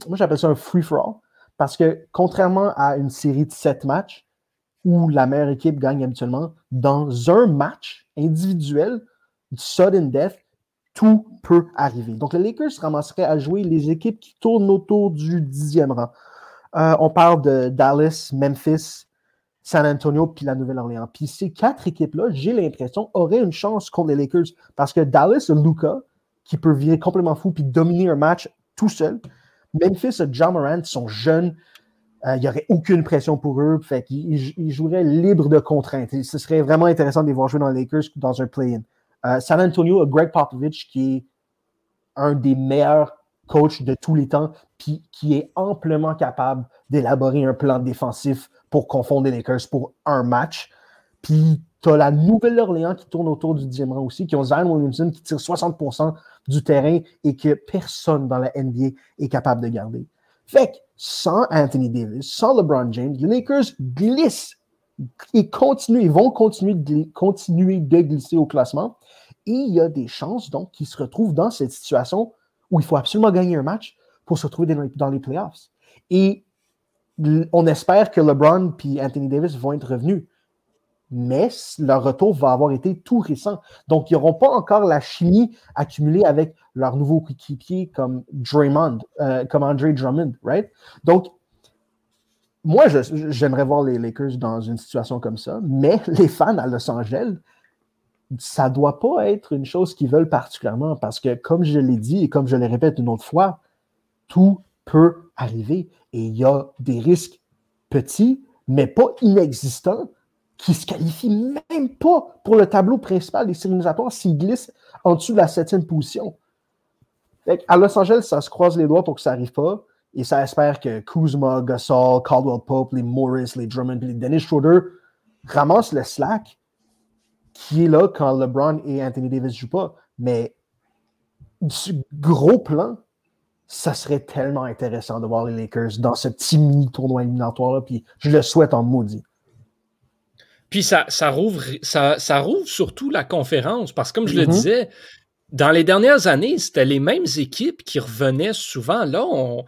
moi j'appelle ça un free-for-all parce que contrairement à une série de 7 matchs où la meilleure équipe gagne habituellement, dans un match individuel, sudden death, tout peut arriver. Donc, les Lakers se ramasseraient à jouer les équipes qui tournent autour du dixième rang. Euh, on parle de Dallas, Memphis, San Antonio, puis la Nouvelle-Orléans. Puis ces quatre équipes-là, j'ai l'impression, auraient une chance contre les Lakers parce que Dallas a Luca, qui peut virer complètement fou puis dominer un match tout seul. Memphis a John Morant, sont jeunes. Euh, il n'y aurait aucune pression pour eux. Fait qu'ils joueraient libre de contraintes. ce serait vraiment intéressant de les voir jouer dans les Lakers dans un play-in. Euh, San Antonio a Greg Popovich, qui est un des meilleurs coach de tous les temps, puis qui est amplement capable d'élaborer un plan défensif pour confondre les Lakers pour un match. Puis tu as la Nouvelle-Orléans qui tourne autour du 10e rang aussi, qui ont Zion Williamson qui tire 60% du terrain et que personne dans la NBA est capable de garder. Fait que sans Anthony Davis, sans LeBron James, les Lakers glissent et continuent, ils vont continuer de, continuer de glisser au classement. Et il y a des chances donc qu'ils se retrouvent dans cette situation où il faut absolument gagner un match pour se retrouver dans les playoffs. Et on espère que LeBron et Anthony Davis vont être revenus. Mais leur retour va avoir été tout récent. Donc, ils n'auront pas encore la chimie accumulée avec leurs nouveaux coéquipiers comme Draymond, euh, comme Andre Drummond, right? Donc, moi, j'aimerais voir les Lakers dans une situation comme ça, mais les fans à Los Angeles, ça ne doit pas être une chose qu'ils veulent particulièrement parce que, comme je l'ai dit et comme je le répète une autre fois, tout peut arriver et il y a des risques petits, mais pas inexistants, qui se qualifient même pas pour le tableau principal des séries s'ils glissent en dessous de la septième position. à Los Angeles, ça se croise les doigts pour que ça n'arrive pas. Et ça espère que Kuzma, Gasol, Caldwell Pope, les Morris, les Drummond, les Dennis Schroeder ramassent le slack qui est là quand LeBron et Anthony Davis jouent pas. Mais du gros plan, ça serait tellement intéressant de voir les Lakers dans ce petit mini tournoi éliminatoire-là. Puis je le souhaite en maudit. Puis ça, ça, rouvre, ça, ça rouvre surtout la conférence, parce que comme je le mm-hmm. disais, dans les dernières années, c'était les mêmes équipes qui revenaient souvent. Là, on,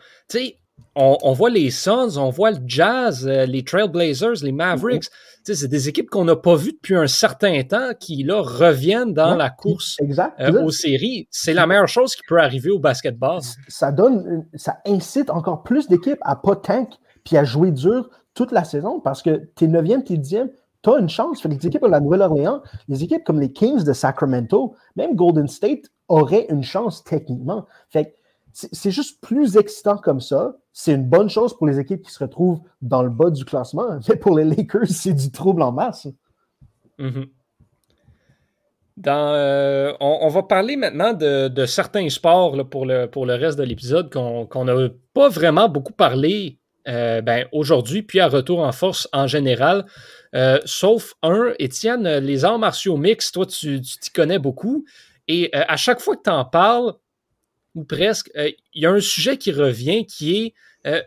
on, on voit les Suns, on voit le Jazz, euh, les Trailblazers, les Mavericks. Mm-hmm c'est des équipes qu'on n'a pas vues depuis un certain temps qui, là, reviennent dans la course euh, aux séries. C'est la meilleure chose qui peut arriver au basketball. Ça donne, ça incite encore plus d'équipes à pas tank puis à jouer dur toute la saison parce que t'es 9e, t'es 10e, tu as une chance. les équipes comme la Nouvelle-Orléans, les équipes comme les Kings de Sacramento, même Golden State auraient une chance techniquement. Fait c'est juste plus excitant comme ça. C'est une bonne chose pour les équipes qui se retrouvent dans le bas du classement, mais pour les Lakers, c'est du trouble en masse. Dans, euh, on, va parler maintenant de, certains sports pour, le, pour le reste de l'épisode qu'on n'a pas vraiment beaucoup parlé euh, ben, aujourd'hui, puis à retour en force en général. Euh, sauf un, Étienne, les arts martiaux mixtes, toi, tu t'y connais beaucoup. Et à chaque fois que tu en parles, ou presque, il y a un sujet qui revient qui est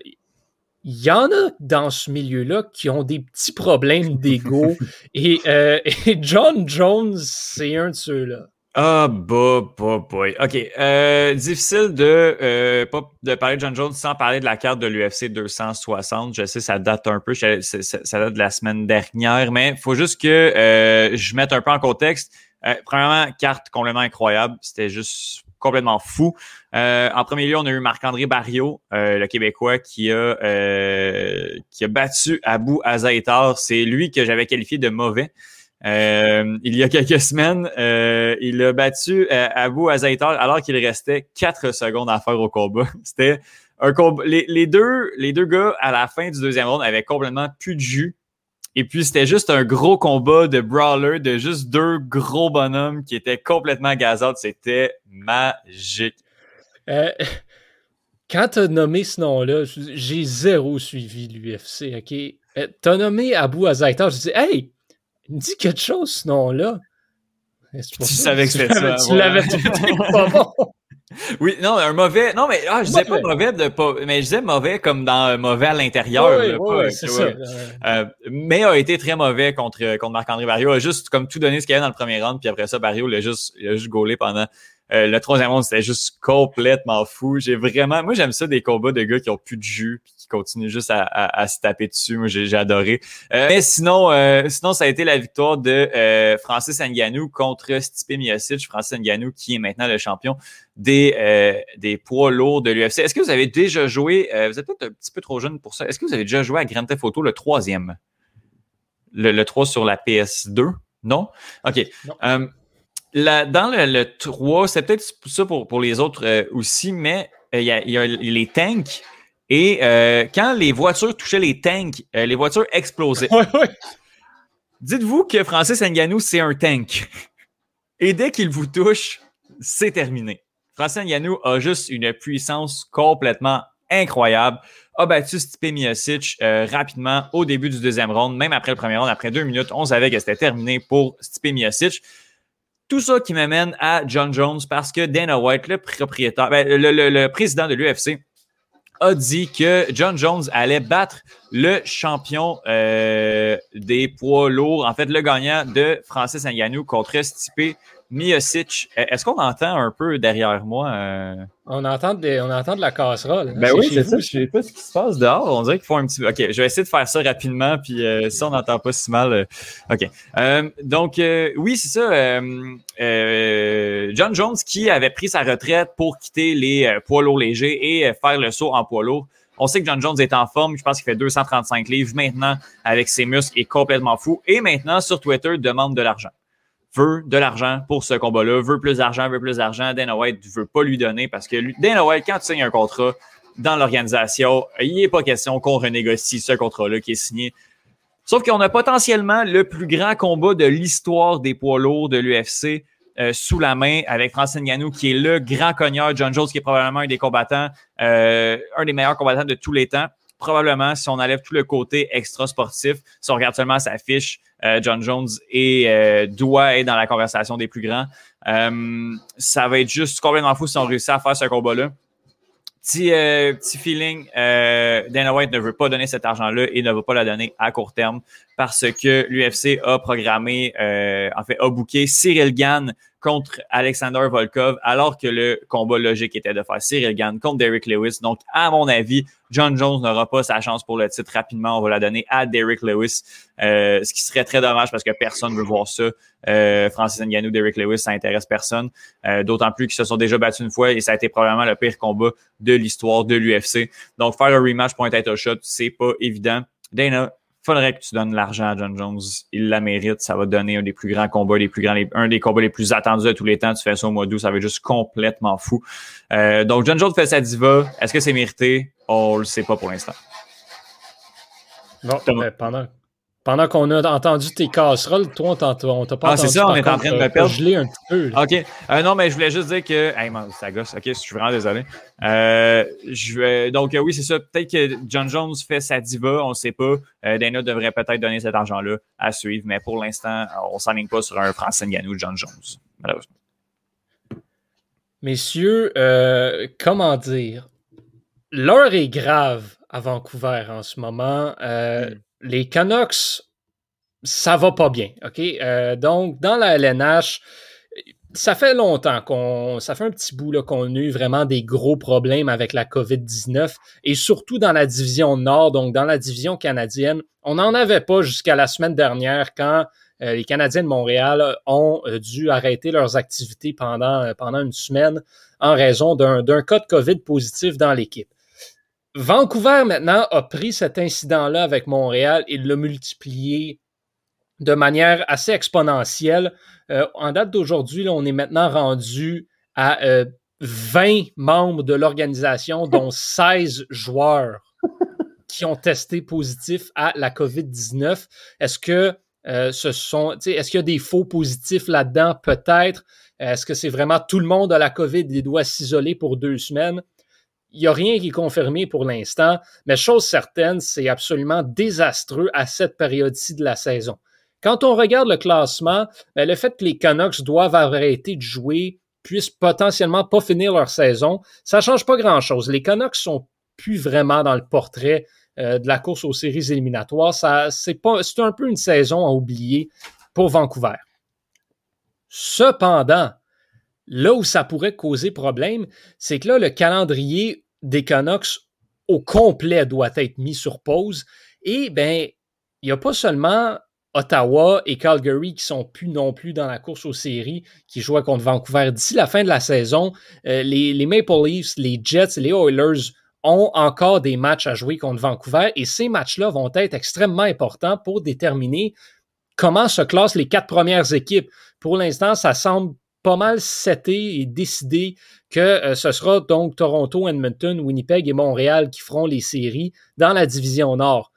il y en a dans ce milieu-là qui ont des petits problèmes d'ego. et, et, John Jones, c'est un de ceux-là. Ah, bah, bah, boy. OK. Euh, difficile de, euh, pas de parler de John Jones sans parler de la carte de l'UFC 260. Je sais, ça date un peu, ça, date de la semaine dernière, mais il faut juste que euh, je mette un peu en contexte. premièrement, carte complètement incroyable. C'était juste complètement fou. en premier lieu, on a eu Marc-André Barrio, le Québécois, qui a, qui a battu Abou Azaitar. C'est lui que j'avais qualifié de mauvais. Euh, il y a quelques semaines, euh, il a battu euh, Abu Azaitar alors qu'il restait 4 secondes à faire au combat. C'était un combat. Les, deux, les deux gars, à la fin du deuxième round, avaient complètement plus de jus. Et puis, c'était juste un gros combat de brawler de juste deux gros bonhommes qui étaient complètement gazards. C'était magique. quand tu as nommé ce nom-là, j'ai zéro suivi l'UFC, OK? Tu as nommé Abu Azaitar, je dis, hey, dit quelque chose, ce nom-là. Tu savais que c'était ça. Tu l'avais dit pas bon. Oui, non, un mauvais. Non, mais ah, je disais pas mauvais de pas. Mais je disais mauvais comme dans mauvais à l'intérieur. Oui, oui, c'est ça. Euh, mais a été très mauvais contre, contre Marc-André Barrio. A juste comme tout donné ce qu'il y avait dans le premier round, puis après ça, Barrio l'a juste, il a juste gaulé pendant euh, le troisième round, c'était juste complètement fou. J'ai vraiment, moi j'aime ça des combats de gars qui ont plus de jus puis qui continuent juste à, à, se taper dessus. Moi j'ai adoré. Euh, mais sinon, euh, sinon ça a été la victoire de Francis Ngannou contre Stipe Miocic. Francis Ngannou qui est maintenant le champion des des poids lourds de l'UFC. Est-ce que vous avez déjà joué Vous êtes peut-être un petit peu trop jeune pour ça. Est-ce que vous avez déjà joué à Grand Theft Auto le troisième, le, le 3 sur la PS2 Non? Ok. Non dans le, 3, c'est peut-être ça pour, pour les autres euh, aussi, mais euh, il y, a, les tanks. Et euh, quand les voitures touchaient les tanks, les voitures explosaient. Dites-vous que Francis Ngannou, c'est un tank. Et dès qu'il vous touche, c'est terminé. Francis Ngannou a juste une puissance complètement incroyable. A battu Stipe Miocic rapidement au début du deuxième round, même après le premier round, après deux minutes, on savait que c'était terminé pour Stipe Miocic. Tout ça qui m'amène à John Jones parce que Dana White, le propriétaire, ben, le, président de l'UFC, a dit que John Jones allait battre le champion euh, des poids lourds, en fait le gagnant de Francis Ngannou contre Stipe Miocic. Est-ce qu'on entend un peu derrière moi? Euh? On, entend de, on entend de la casserole. Hein. Ben oui, c'est ça. Je sais pas ce qui se passe dehors. On dirait qu'il faut un petit... OK, je vais essayer de faire ça rapidement, puis euh, si on n'entend pas si mal... Euh, OK. donc, oui, c'est ça. John Jones qui avait pris sa retraite pour quitter les poids lourds légers et faire le saut en poids lourd. On sait que John Jones est en forme. Je pense qu'il fait 235 livres maintenant avec ses muscles est complètement fou. Et maintenant, sur Twitter, demande de l'argent veut de l'argent pour ce combat-là, veut plus d'argent, veut plus d'argent. Dana White ne veut pas lui donner parce que Dana White, quand tu signes un contrat dans l'organisation, il n'est pas question qu'on renégocie ce contrat-là qui est signé. Sauf qu'on a potentiellement le plus grand combat de l'histoire des poids lourds de l'UFC euh, sous la main avec Francis Ngannou, qui est le grand cogneur, John Jones, qui est probablement un des combattants, euh, un des meilleurs combattants de tous les temps probablement, si on enlève tout le côté extra sportif, si on regarde seulement sa fiche, euh, John Jones et euh, doit être dans la conversation des plus grands. Ça va être juste complètement fou si on réussit à faire ce combat-là. Petit, petit feeling, Dana White ne veut pas donner cet argent-là et ne veut pas la donner à court terme parce que l'UFC a programmé, en fait, a booké Cyril Gann contre Alexander Volkov, alors que le combat logique était de faire Cyril Gann contre Derrick Lewis. Donc, à mon avis, John Jones n'aura pas sa chance pour le titre rapidement. On va la donner à Derrick Lewis, euh, ce qui serait très dommage parce que personne ne veut voir ça. Euh, Francis Ngannou, Derrick Lewis, ça intéresse personne. Euh, d'autant plus qu'ils se sont déjà battus une fois et ça a été probablement le pire combat de l'histoire de l'UFC. Donc, faire un rematch pour un title shot, c'est pas évident. Dana, faudrait que tu donnes l'argent à John Jones. Il la mérite. Ça va donner un des plus grands combats, les plus grands, un des combats les plus attendus de tous les temps. Tu fais ça au mois d'août, ça va être juste complètement fou. Euh, donc, John Jones fait sa diva. Est-ce que c'est mérité? On le sait pas pour l'instant. Non, pendant, pendant qu'on a entendu tes casseroles, toi, on t'a pas ah, entendu. Ah, c'est ça, on est en train de me perdre. gelé un petit peu. OK. Euh, non, mais je voulais juste dire que. Hey, man, ça gosse. OK, je suis vraiment désolé. Euh, je vais... Donc, euh, oui, c'est ça. Peut-être que John Jones fait sa diva, on ne sait pas. Euh, Dana devrait peut-être donner cet argent-là à suivre, mais pour l'instant, on ne s'enligne pas sur un Francis Ngannou John Jones, malheureusement. Messieurs, euh, comment dire? L'heure est grave à Vancouver en ce moment. Euh, mm les Canucks, ça va pas bien. OK? Euh, donc, dans la LNH, ça fait longtemps qu'on. Ça fait un petit bout qu'on a eu vraiment des gros problèmes avec la COVID-19 et surtout dans la division Nord, donc dans la division canadienne. On n'en avait pas jusqu'à la semaine dernière quand euh, les Canadiens de Montréal ont euh, dû arrêter leurs activités pendant, pendant une semaine en raison d'un cas de COVID positif dans l'équipe. Vancouver maintenant a pris cet incident-là avec Montréal et l'a multiplié de manière assez exponentielle. Euh, en date d'aujourd'hui, on est maintenant rendu à 20 euh, membres de l'organisation, dont 16 joueurs qui ont testé positif à la COVID-19. Est-ce que euh, ce sont, est-ce qu'il y a des faux positifs là-dedans? Peut-être. Est-ce que c'est vraiment tout le monde à la COVID et doit s'isoler pour deux semaines? Il n'y a rien qui est confirmé pour l'instant, mais chose certaine, c'est absolument désastreux à cette période-ci de la saison. Quand on regarde le classement, ben, le fait que les Canucks doivent arrêter de jouer, puissent potentiellement pas finir leur saison, ça ne change pas grand-chose. Les Canucks sont plus vraiment dans le portrait euh, de la course aux séries éliminatoires. c'est, c'est un peu une saison à oublier pour Vancouver. Cependant, là où ça pourrait causer problème, c'est que là, le calendrier des Canucks au complet doit être mis sur pause. Et ben, il n'y a pas seulement Ottawa et Calgary qui sont plus non plus dans la course aux séries, qui jouent contre Vancouver d'ici la fin de la saison. Euh, les, les, Maple Leafs, les Jets, les Oilers ont encore des matchs à jouer contre Vancouver et ces matchs-là vont être extrêmement importants pour déterminer comment se classent les quatre premières équipes. Pour l'instant, ça semble pas mal seté et décidé que euh, ce sera donc Toronto, Edmonton, Winnipeg et Montréal qui feront les séries dans la division Nord.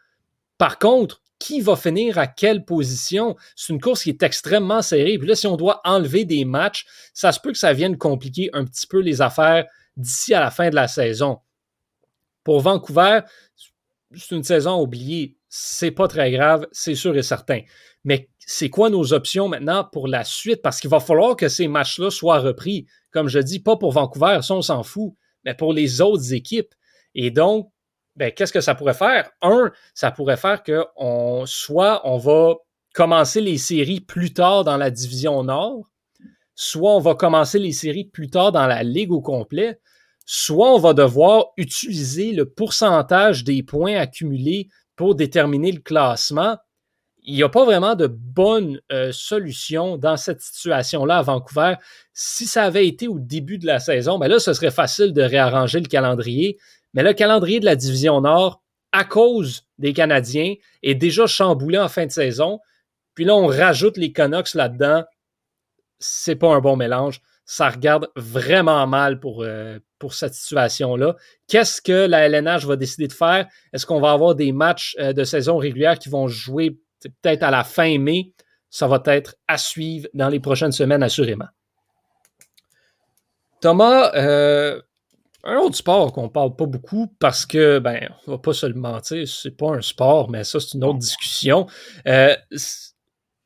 Par contre, qui va finir à quelle position? C'est une course qui est extrêmement serrée. Puis là, si on doit enlever des matchs, ça se peut que ça vienne compliquer un petit peu les affaires d'ici à la fin de la saison. Pour Vancouver, c'est une saison oubliée. C'est pas très grave, c'est sûr et certain. Mais c'est quoi nos options maintenant pour la suite? Parce qu'il va falloir que ces matchs-là soient repris. Comme je dis, pas pour Vancouver, ça on s'en fout, mais pour les autres équipes. Et donc, ben, qu'est-ce que ça pourrait faire? Un, ça pourrait faire que on, soit on va commencer les séries plus tard dans la division Nord, soit on va commencer les séries plus tard dans la ligue au complet, soit on va devoir utiliser le pourcentage des points accumulés pour déterminer le classement il n'y a pas vraiment de bonne euh, solution dans cette situation-là à Vancouver. Si ça avait été au début de la saison, ben là, ce serait facile de réarranger le calendrier. Mais le calendrier de la division Nord, à cause des Canadiens, est déjà chamboulé en fin de saison. Puis là, on rajoute les Canucks là-dedans. C'est pas un bon mélange. Ça regarde vraiment mal pour, euh, cette situation-là. Qu'est-ce que la LNH va décider de faire? Est-ce qu'on va avoir des matchs euh, de saison régulière qui vont jouer peut-être à la fin mai. Ça va être à suivre dans les prochaines semaines, assurément. Thomas, euh, un autre sport qu'on parle pas beaucoup parce que, ben, on va pas se le mentir, c'est pas un sport, mais ça, c'est une autre discussion. Euh,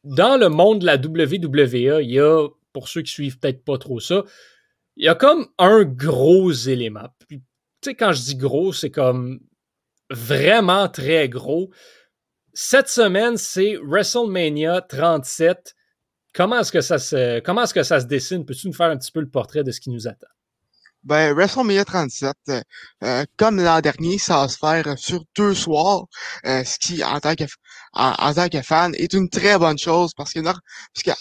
dans le monde de la WWE, il y a, pour ceux qui suivent peut-être pas trop ça, il y a comme un gros élément. tu sais, quand je dis gros, c'est comme vraiment très gros. Cette semaine, c'est WrestleMania 37. Comment est-ce que ça se, comment est-ce que ça se dessine? Peux-tu nous faire un petit peu le portrait de ce qui nous attend? Ben, WrestleMania 37, euh, comme l'an dernier, ça va se faire sur deux soirs, euh, ce qui, en tant que en, tant que fan, est une très bonne chose parce que parce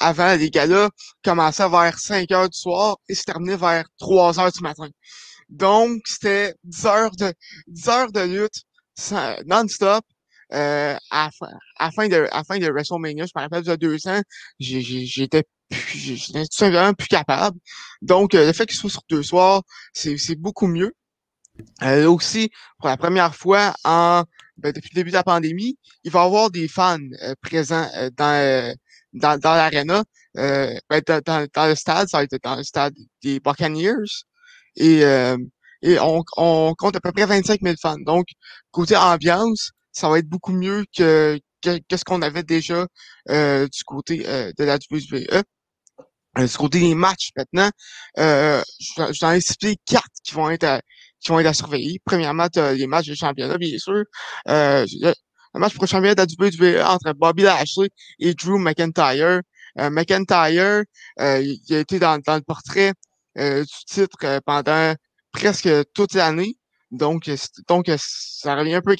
avant les gars-là commençaient vers 5 heures du soir et se terminaient vers 3 heures du matin. Donc, c'était 10 heures de 10 heures de lutte non-stop euh, à, la fin de, à fin de WrestleMania, je me rappelle, a deux ans, j'étais tout simplement plus capable. Donc, le fait qu'il soit sur deux soirs, c'est beaucoup mieux. Euh, aussi, pour la première fois en ben, depuis le début de la pandémie, il va y avoir des fans présents dans, dans, dans l'arena, ben, dans, dans, le stade, ça va être dans le stade des Buccaneers. Et et on, on, compte à peu près 25 000 fans. Donc, côté ambiance, ça va être beaucoup mieux que, que, ce qu'on avait déjà euh, du côté euh, de la WWE. Euh, du côté des matchs maintenant, euh, je, vais citer quatre qui vont être à, qui vont être à surveiller. Premièrement, les matchs de championnat, bien sûr. Euh, le match pour le championnat de la WWE entre Bobby Lashley et Drew McIntyre. Euh, McIntyre, euh, il a été dans, dans le portrait du titre pendant presque toute l'année. Donc, donc, ça revient un peu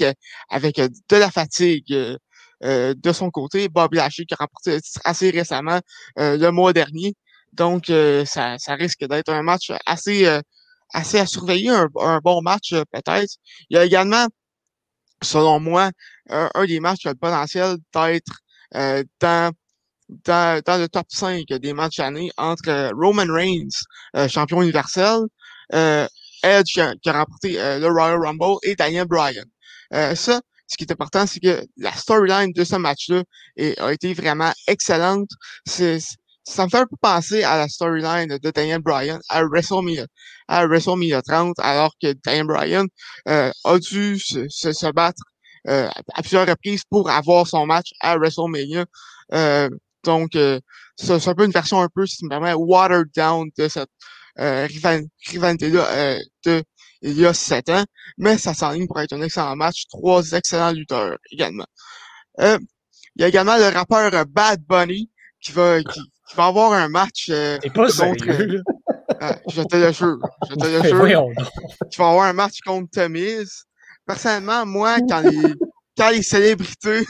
avec de la fatigue euh, de son côté. Bobby Lashley qui a remporté assez récemment euh, le mois dernier. Donc, euh, ça, ça risque d'être un match assez, assez à surveiller, un, bon match peut-être. Il y a également, selon moi, un, des matchs qui a le potentiel d'être dans dans, dans, le top 5 des matchs d'année entre Roman Reigns, champion universel, euh, Edge qui a, remporté euh, le Royal Rumble et Daniel Bryan. Euh, ça, ce qui est important, c'est que la storyline de ce match-là a été vraiment excellente. ça me fait un peu penser à la storyline de Daniel Bryan à WrestleMania, à WrestleMania 30, alors que Daniel Bryan euh, a dû se, se, battre euh, à plusieurs reprises pour avoir son match à WrestleMania. Euh, donc, c'est un peu une version un peu, si tu me watered down de cette euh, rivalité-là euh, de il y a sept ans, mais ça s'enligne pour être un excellent match. Trois excellents lutteurs également. Euh, il y a également le rappeur Bad Bunny qui va qui, va avoir un match euh, pas contre. Euh, je te le jure. Je te le jure. Qui va avoir un match contre Tamise. Personnellement, moi, quand les quand les célébrités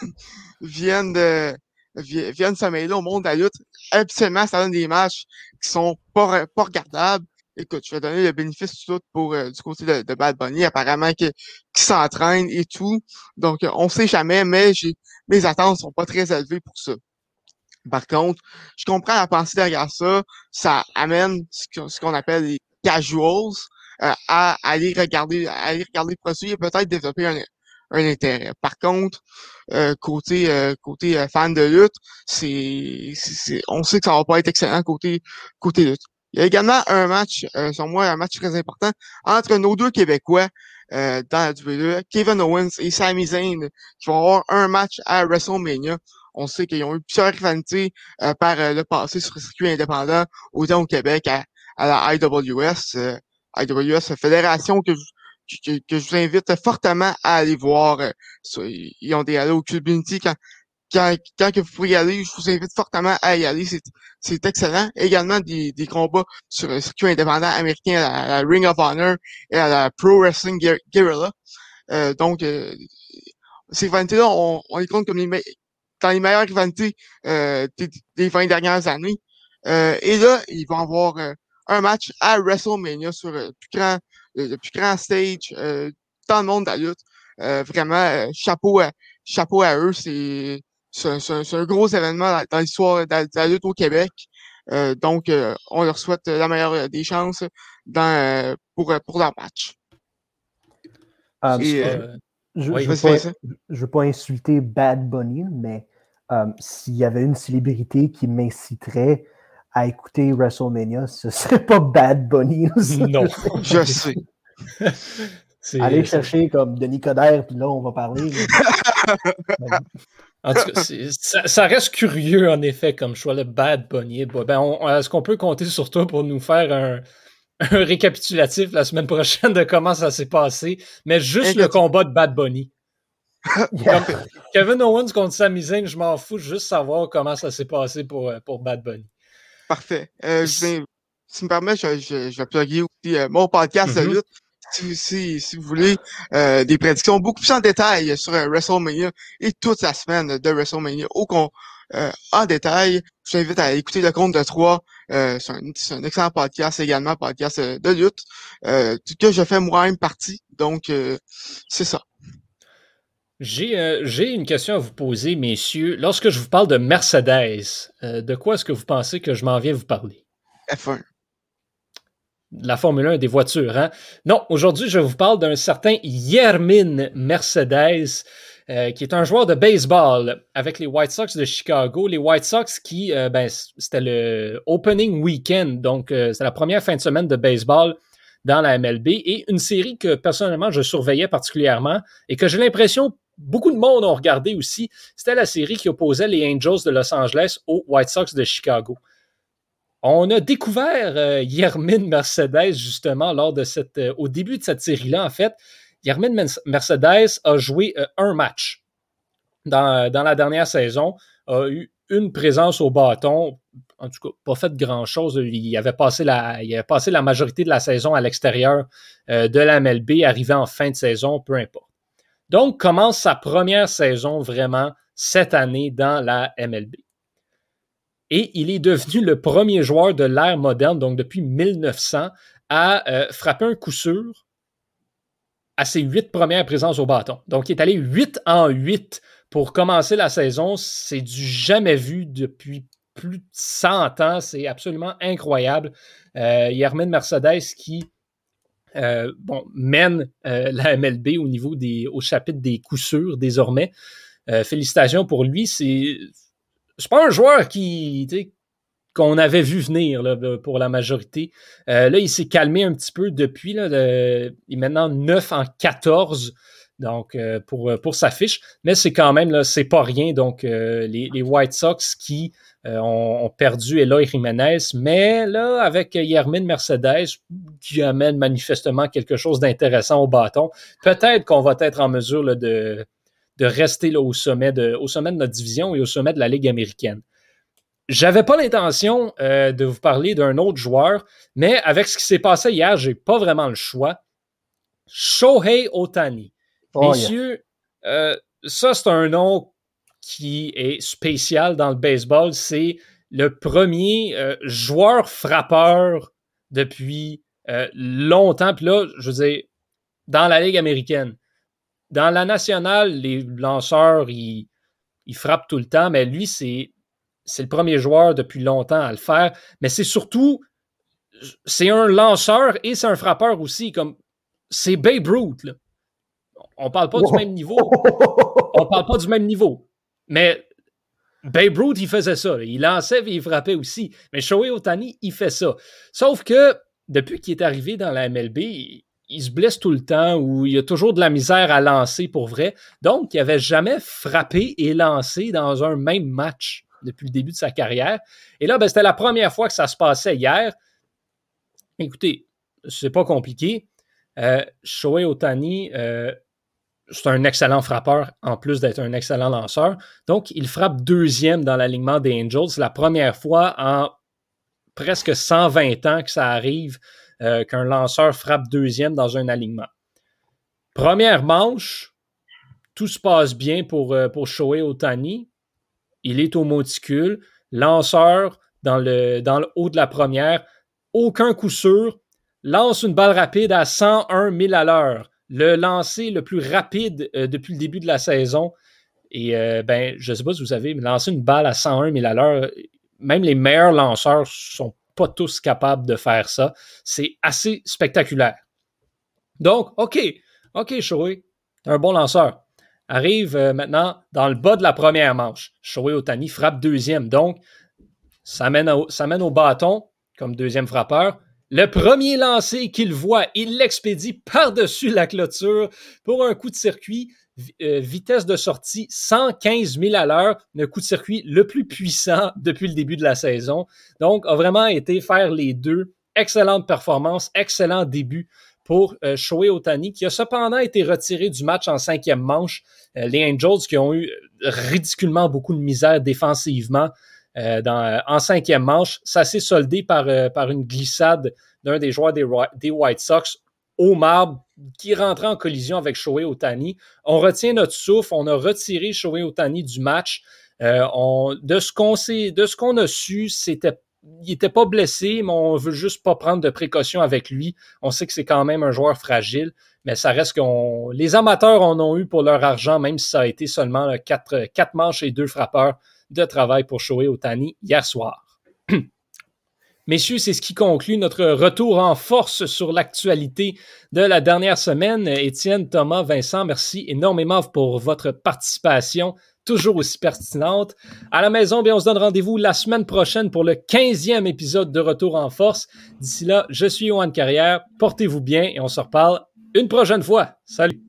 viennent de viennent se mêler au monde de la lutte, absolument, ça donne des matchs qui sont pas, pas regardables. Écoute, je vais donner le bénéfice tout pour euh, du côté de, Bad Bunny, apparemment qui, qui s'entraîne et tout. Donc, euh, on sait jamais, mais j'ai mes attentes sont pas très élevées pour ça. Par contre, je comprends la pensée derrière ça. Ça amène ce qu'on appelle les casuals euh, à aller regarder, à aller regarder le produit et peut-être développer un, un intérêt. Par contre, euh, côté euh, côté euh, fan de lutte, c'est, on sait que ça va pas être excellent côté côté lutte. Il y a également un match, euh, selon moi, un match très important entre nos deux Québécois dans la WWE, Kevin Owens et Sami Zayn, qui vont avoir un match à WrestleMania. On sait qu'ils ont eu plusieurs rivalités par le passé sur le circuit indépendant, autant au Québec à, à la IWS. IWS, fédération que que, je vous invite fortement à aller voir. Euh, ils ont des Halo Community quand, quand, quand que vous pouvez y aller, je vous invite fortement à y aller. C'est excellent. Également des, des combats sur le circuit indépendant américain à la, Ring of Honor et à la Pro Wrestling Guerrilla. Euh, donc, euh, ces rivalités-là, on, on les compte comme les dans les meilleures rivalités euh, des, des 20 dernières années. Euh, et là, ils vont avoir un match à WrestleMania sur le plus grand le, plus grand stage euh, dans le monde de la lutte. Euh, vraiment, euh, chapeau à, chapeau à eux. C'est c'est un, gros événement dans, l'histoire de, la lutte au Québec. donc, on leur souhaite la meilleure des chances dans, pour, pour leur match. je ne veux, pas insulter Bad Bunny, mais s'il y avait une célébrité qui m'inciterait à écouter WrestleMania, ce serait pas Bad Bunny. non, je sais. Allez chercher comme Denis Coderre, puis là, on va parler. en tout cas, ça, reste curieux, en effet, comme choix, le Bad Bunny. Ben, Est-ce qu'on peut compter sur toi pour nous faire un, récapitulatif la semaine prochaine de comment ça s'est passé, mais juste le combat de Bad Bunny? Kevin Owens contre Sami Zayn, je m'en fous, juste savoir comment ça s'est passé pour, pour Bad Bunny. Parfait. Euh, je si tu me permets, je, je, je vais plugger aussi euh, mon podcast de mm-hmm. lutte. Si, si, si, vous voulez euh, des prédictions beaucoup plus en détail sur euh, WrestleMania et toute la semaine de WrestleMania au con, euh, en détail, je t'invite à écouter le compte de trois. Euh, c'est un, un, excellent podcast également, podcast de lutte, que je fais moi-même partie. Donc, c'est ça. J'ai une question à vous poser, messieurs. Lorsque je vous parle de Mercedes, de quoi est-ce que vous pensez que je m'en viens vous parler? F1 la Formule 1 des voitures. Hein? Non, aujourd'hui, je vous parle d'un certain Yermin Mercedes, euh, qui est un joueur de baseball avec les White Sox de Chicago. Les White Sox qui, euh, ben, c'était le opening weekend, donc euh, c'est la première fin de semaine de baseball dans la MLB et une série que personnellement je surveillais particulièrement et que j'ai l'impression beaucoup de monde ont regardé aussi. C'était la série qui opposait les Angels de Los Angeles aux White Sox de Chicago. On a découvert euh, Yermin Mercedes justement lors de cette, euh, au début de cette série-là. En fait, Yermin Mercedes a joué euh, un match dans, la dernière saison, a eu une présence au bâton, en tout cas, pas fait grand-chose. Il avait passé la, passé la majorité de la saison à l'extérieur de la MLB, arrivé en fin de saison, peu importe. Donc, commence sa première saison vraiment cette année dans la MLB. Et il est devenu le premier joueur de l'ère moderne, donc depuis 1900, à euh, frapper un coup sûr à ses huit premières présences au bâton. Donc, il est allé 8 en 8 pour commencer la saison. C'est du jamais vu depuis plus de 100 ans. C'est absolument incroyable. Euh, Mercedes qui euh, bon, mène euh, la MLB au niveau des, au chapitre des coups désormais. félicitations pour lui. C'est c'est pas un joueur qui qu'on avait vu venir là, pour la majorité. Euh, là, il s'est calmé un petit peu depuis. Là, il est maintenant 9 en 14 donc, euh, pour, pour sa fiche. Mais c'est quand même, là, c'est pas rien. Donc, euh, les, White Sox qui ont, perdu Eloy Jiménez, mais là, avec Yermin Mercedes, qui amène manifestement quelque chose d'intéressant au bâton, peut-être qu'on va être en mesure de, de rester là, au, sommet de, au sommet de notre division et au sommet de la Ligue américaine. J'avais pas l'intention euh, de vous parler d'un autre joueur, mais avec ce qui s'est passé hier, j'ai pas vraiment le choix. Shohei Otani. Oh, Messieurs, euh, ça c'est un nom qui est spécial dans le baseball. C'est le premier euh, joueur frappeur depuis longtemps. Puis là, je veux dire, dans la Ligue américaine. Dans la nationale, les lanceurs, ils, frappent tout le temps, mais lui, c'est, c'est le premier joueur depuis longtemps à le faire. Mais c'est surtout, c'est un lanceur et c'est un frappeur aussi. Comme, c'est Babe Ruth. Là. On parle pas du même niveau. On parle pas du même niveau. Mais Babe Ruth, il faisait ça. Il lançait et il frappait aussi. Mais Shohei Otani, il fait ça. Sauf que depuis qu'il est arrivé dans la MLB, il se blesse tout le temps ou il a toujours de la misère à lancer pour vrai. Donc, il n'avait jamais frappé et lancé dans un même match depuis le début de sa carrière. Et là, ben, c'était la première fois que ça se passait hier. Écoutez, c'est pas compliqué. Euh, Shohei Otani, euh, c'est un excellent frappeur en plus d'être un excellent lanceur. Donc, il frappe deuxième dans l'alignement des Angels. La première fois en presque 120 ans que ça arrive euh, qu'un lanceur frappe deuxième dans un alignement. Première manche, tout se passe bien pour, euh, pour Shohei Otani. Il est au monticule. Lanceur dans le, dans le haut de la première. Aucun coup sûr. Lance une balle rapide à 101 000 à l'heure. Le lancer le plus rapide euh, depuis le début de la saison. Et ben, je ne sais pas si vous savez, mais lancer une balle à 101 000 à l'heure, même les meilleurs lanceurs sont pas tous capables de faire ça. C'est assez spectaculaire. Donc, OK, OK, Shoei, un bon lanceur. Arrive euh, maintenant dans le bas de la première manche. Shoei Otani frappe deuxième. Donc, ça ça mène au bâton comme deuxième frappeur. Le premier lancé qu'il voit, il l'expédie par-dessus la clôture pour un coup de circuit. Euh, vitesse de sortie 115 000 à l'heure, le coup de circuit le plus puissant depuis le début de la saison. Donc, a vraiment été faire les deux. Excellente performance, excellent début pour euh, Shohei Otani, qui a cependant été retiré du match en cinquième manche. Euh, les Angels qui ont eu ridiculement beaucoup de misère défensivement dans, en cinquième manche, ça s'est soldé par, par une glissade d'un des joueurs des, White Sox au marbre qui rentrait en collision avec Shohei Otani. On retient notre souffle, on a retiré Shohei Otani du match. Euh, de ce qu'on a su, c'était il n'était pas blessé, mais on veut juste pas prendre de précautions avec lui. On sait que c'est quand même un joueur fragile. mais ça reste qu'on. Les amateurs en ont eu pour leur argent, même si ça a été seulement quatre manches et deux frappeurs de travail pour Shohei Otani hier soir. Messieurs, c'est ce qui conclut notre retour en force sur l'actualité de la dernière semaine. Étienne, Thomas, Vincent, merci énormément pour votre participation, toujours aussi pertinente. À la maison, bien, on se donne rendez-vous la semaine prochaine pour le 15e épisode de Retour en force. D'ici là, je suis Johan Carrière. Portez-vous bien et on se reparle une prochaine fois. Salut!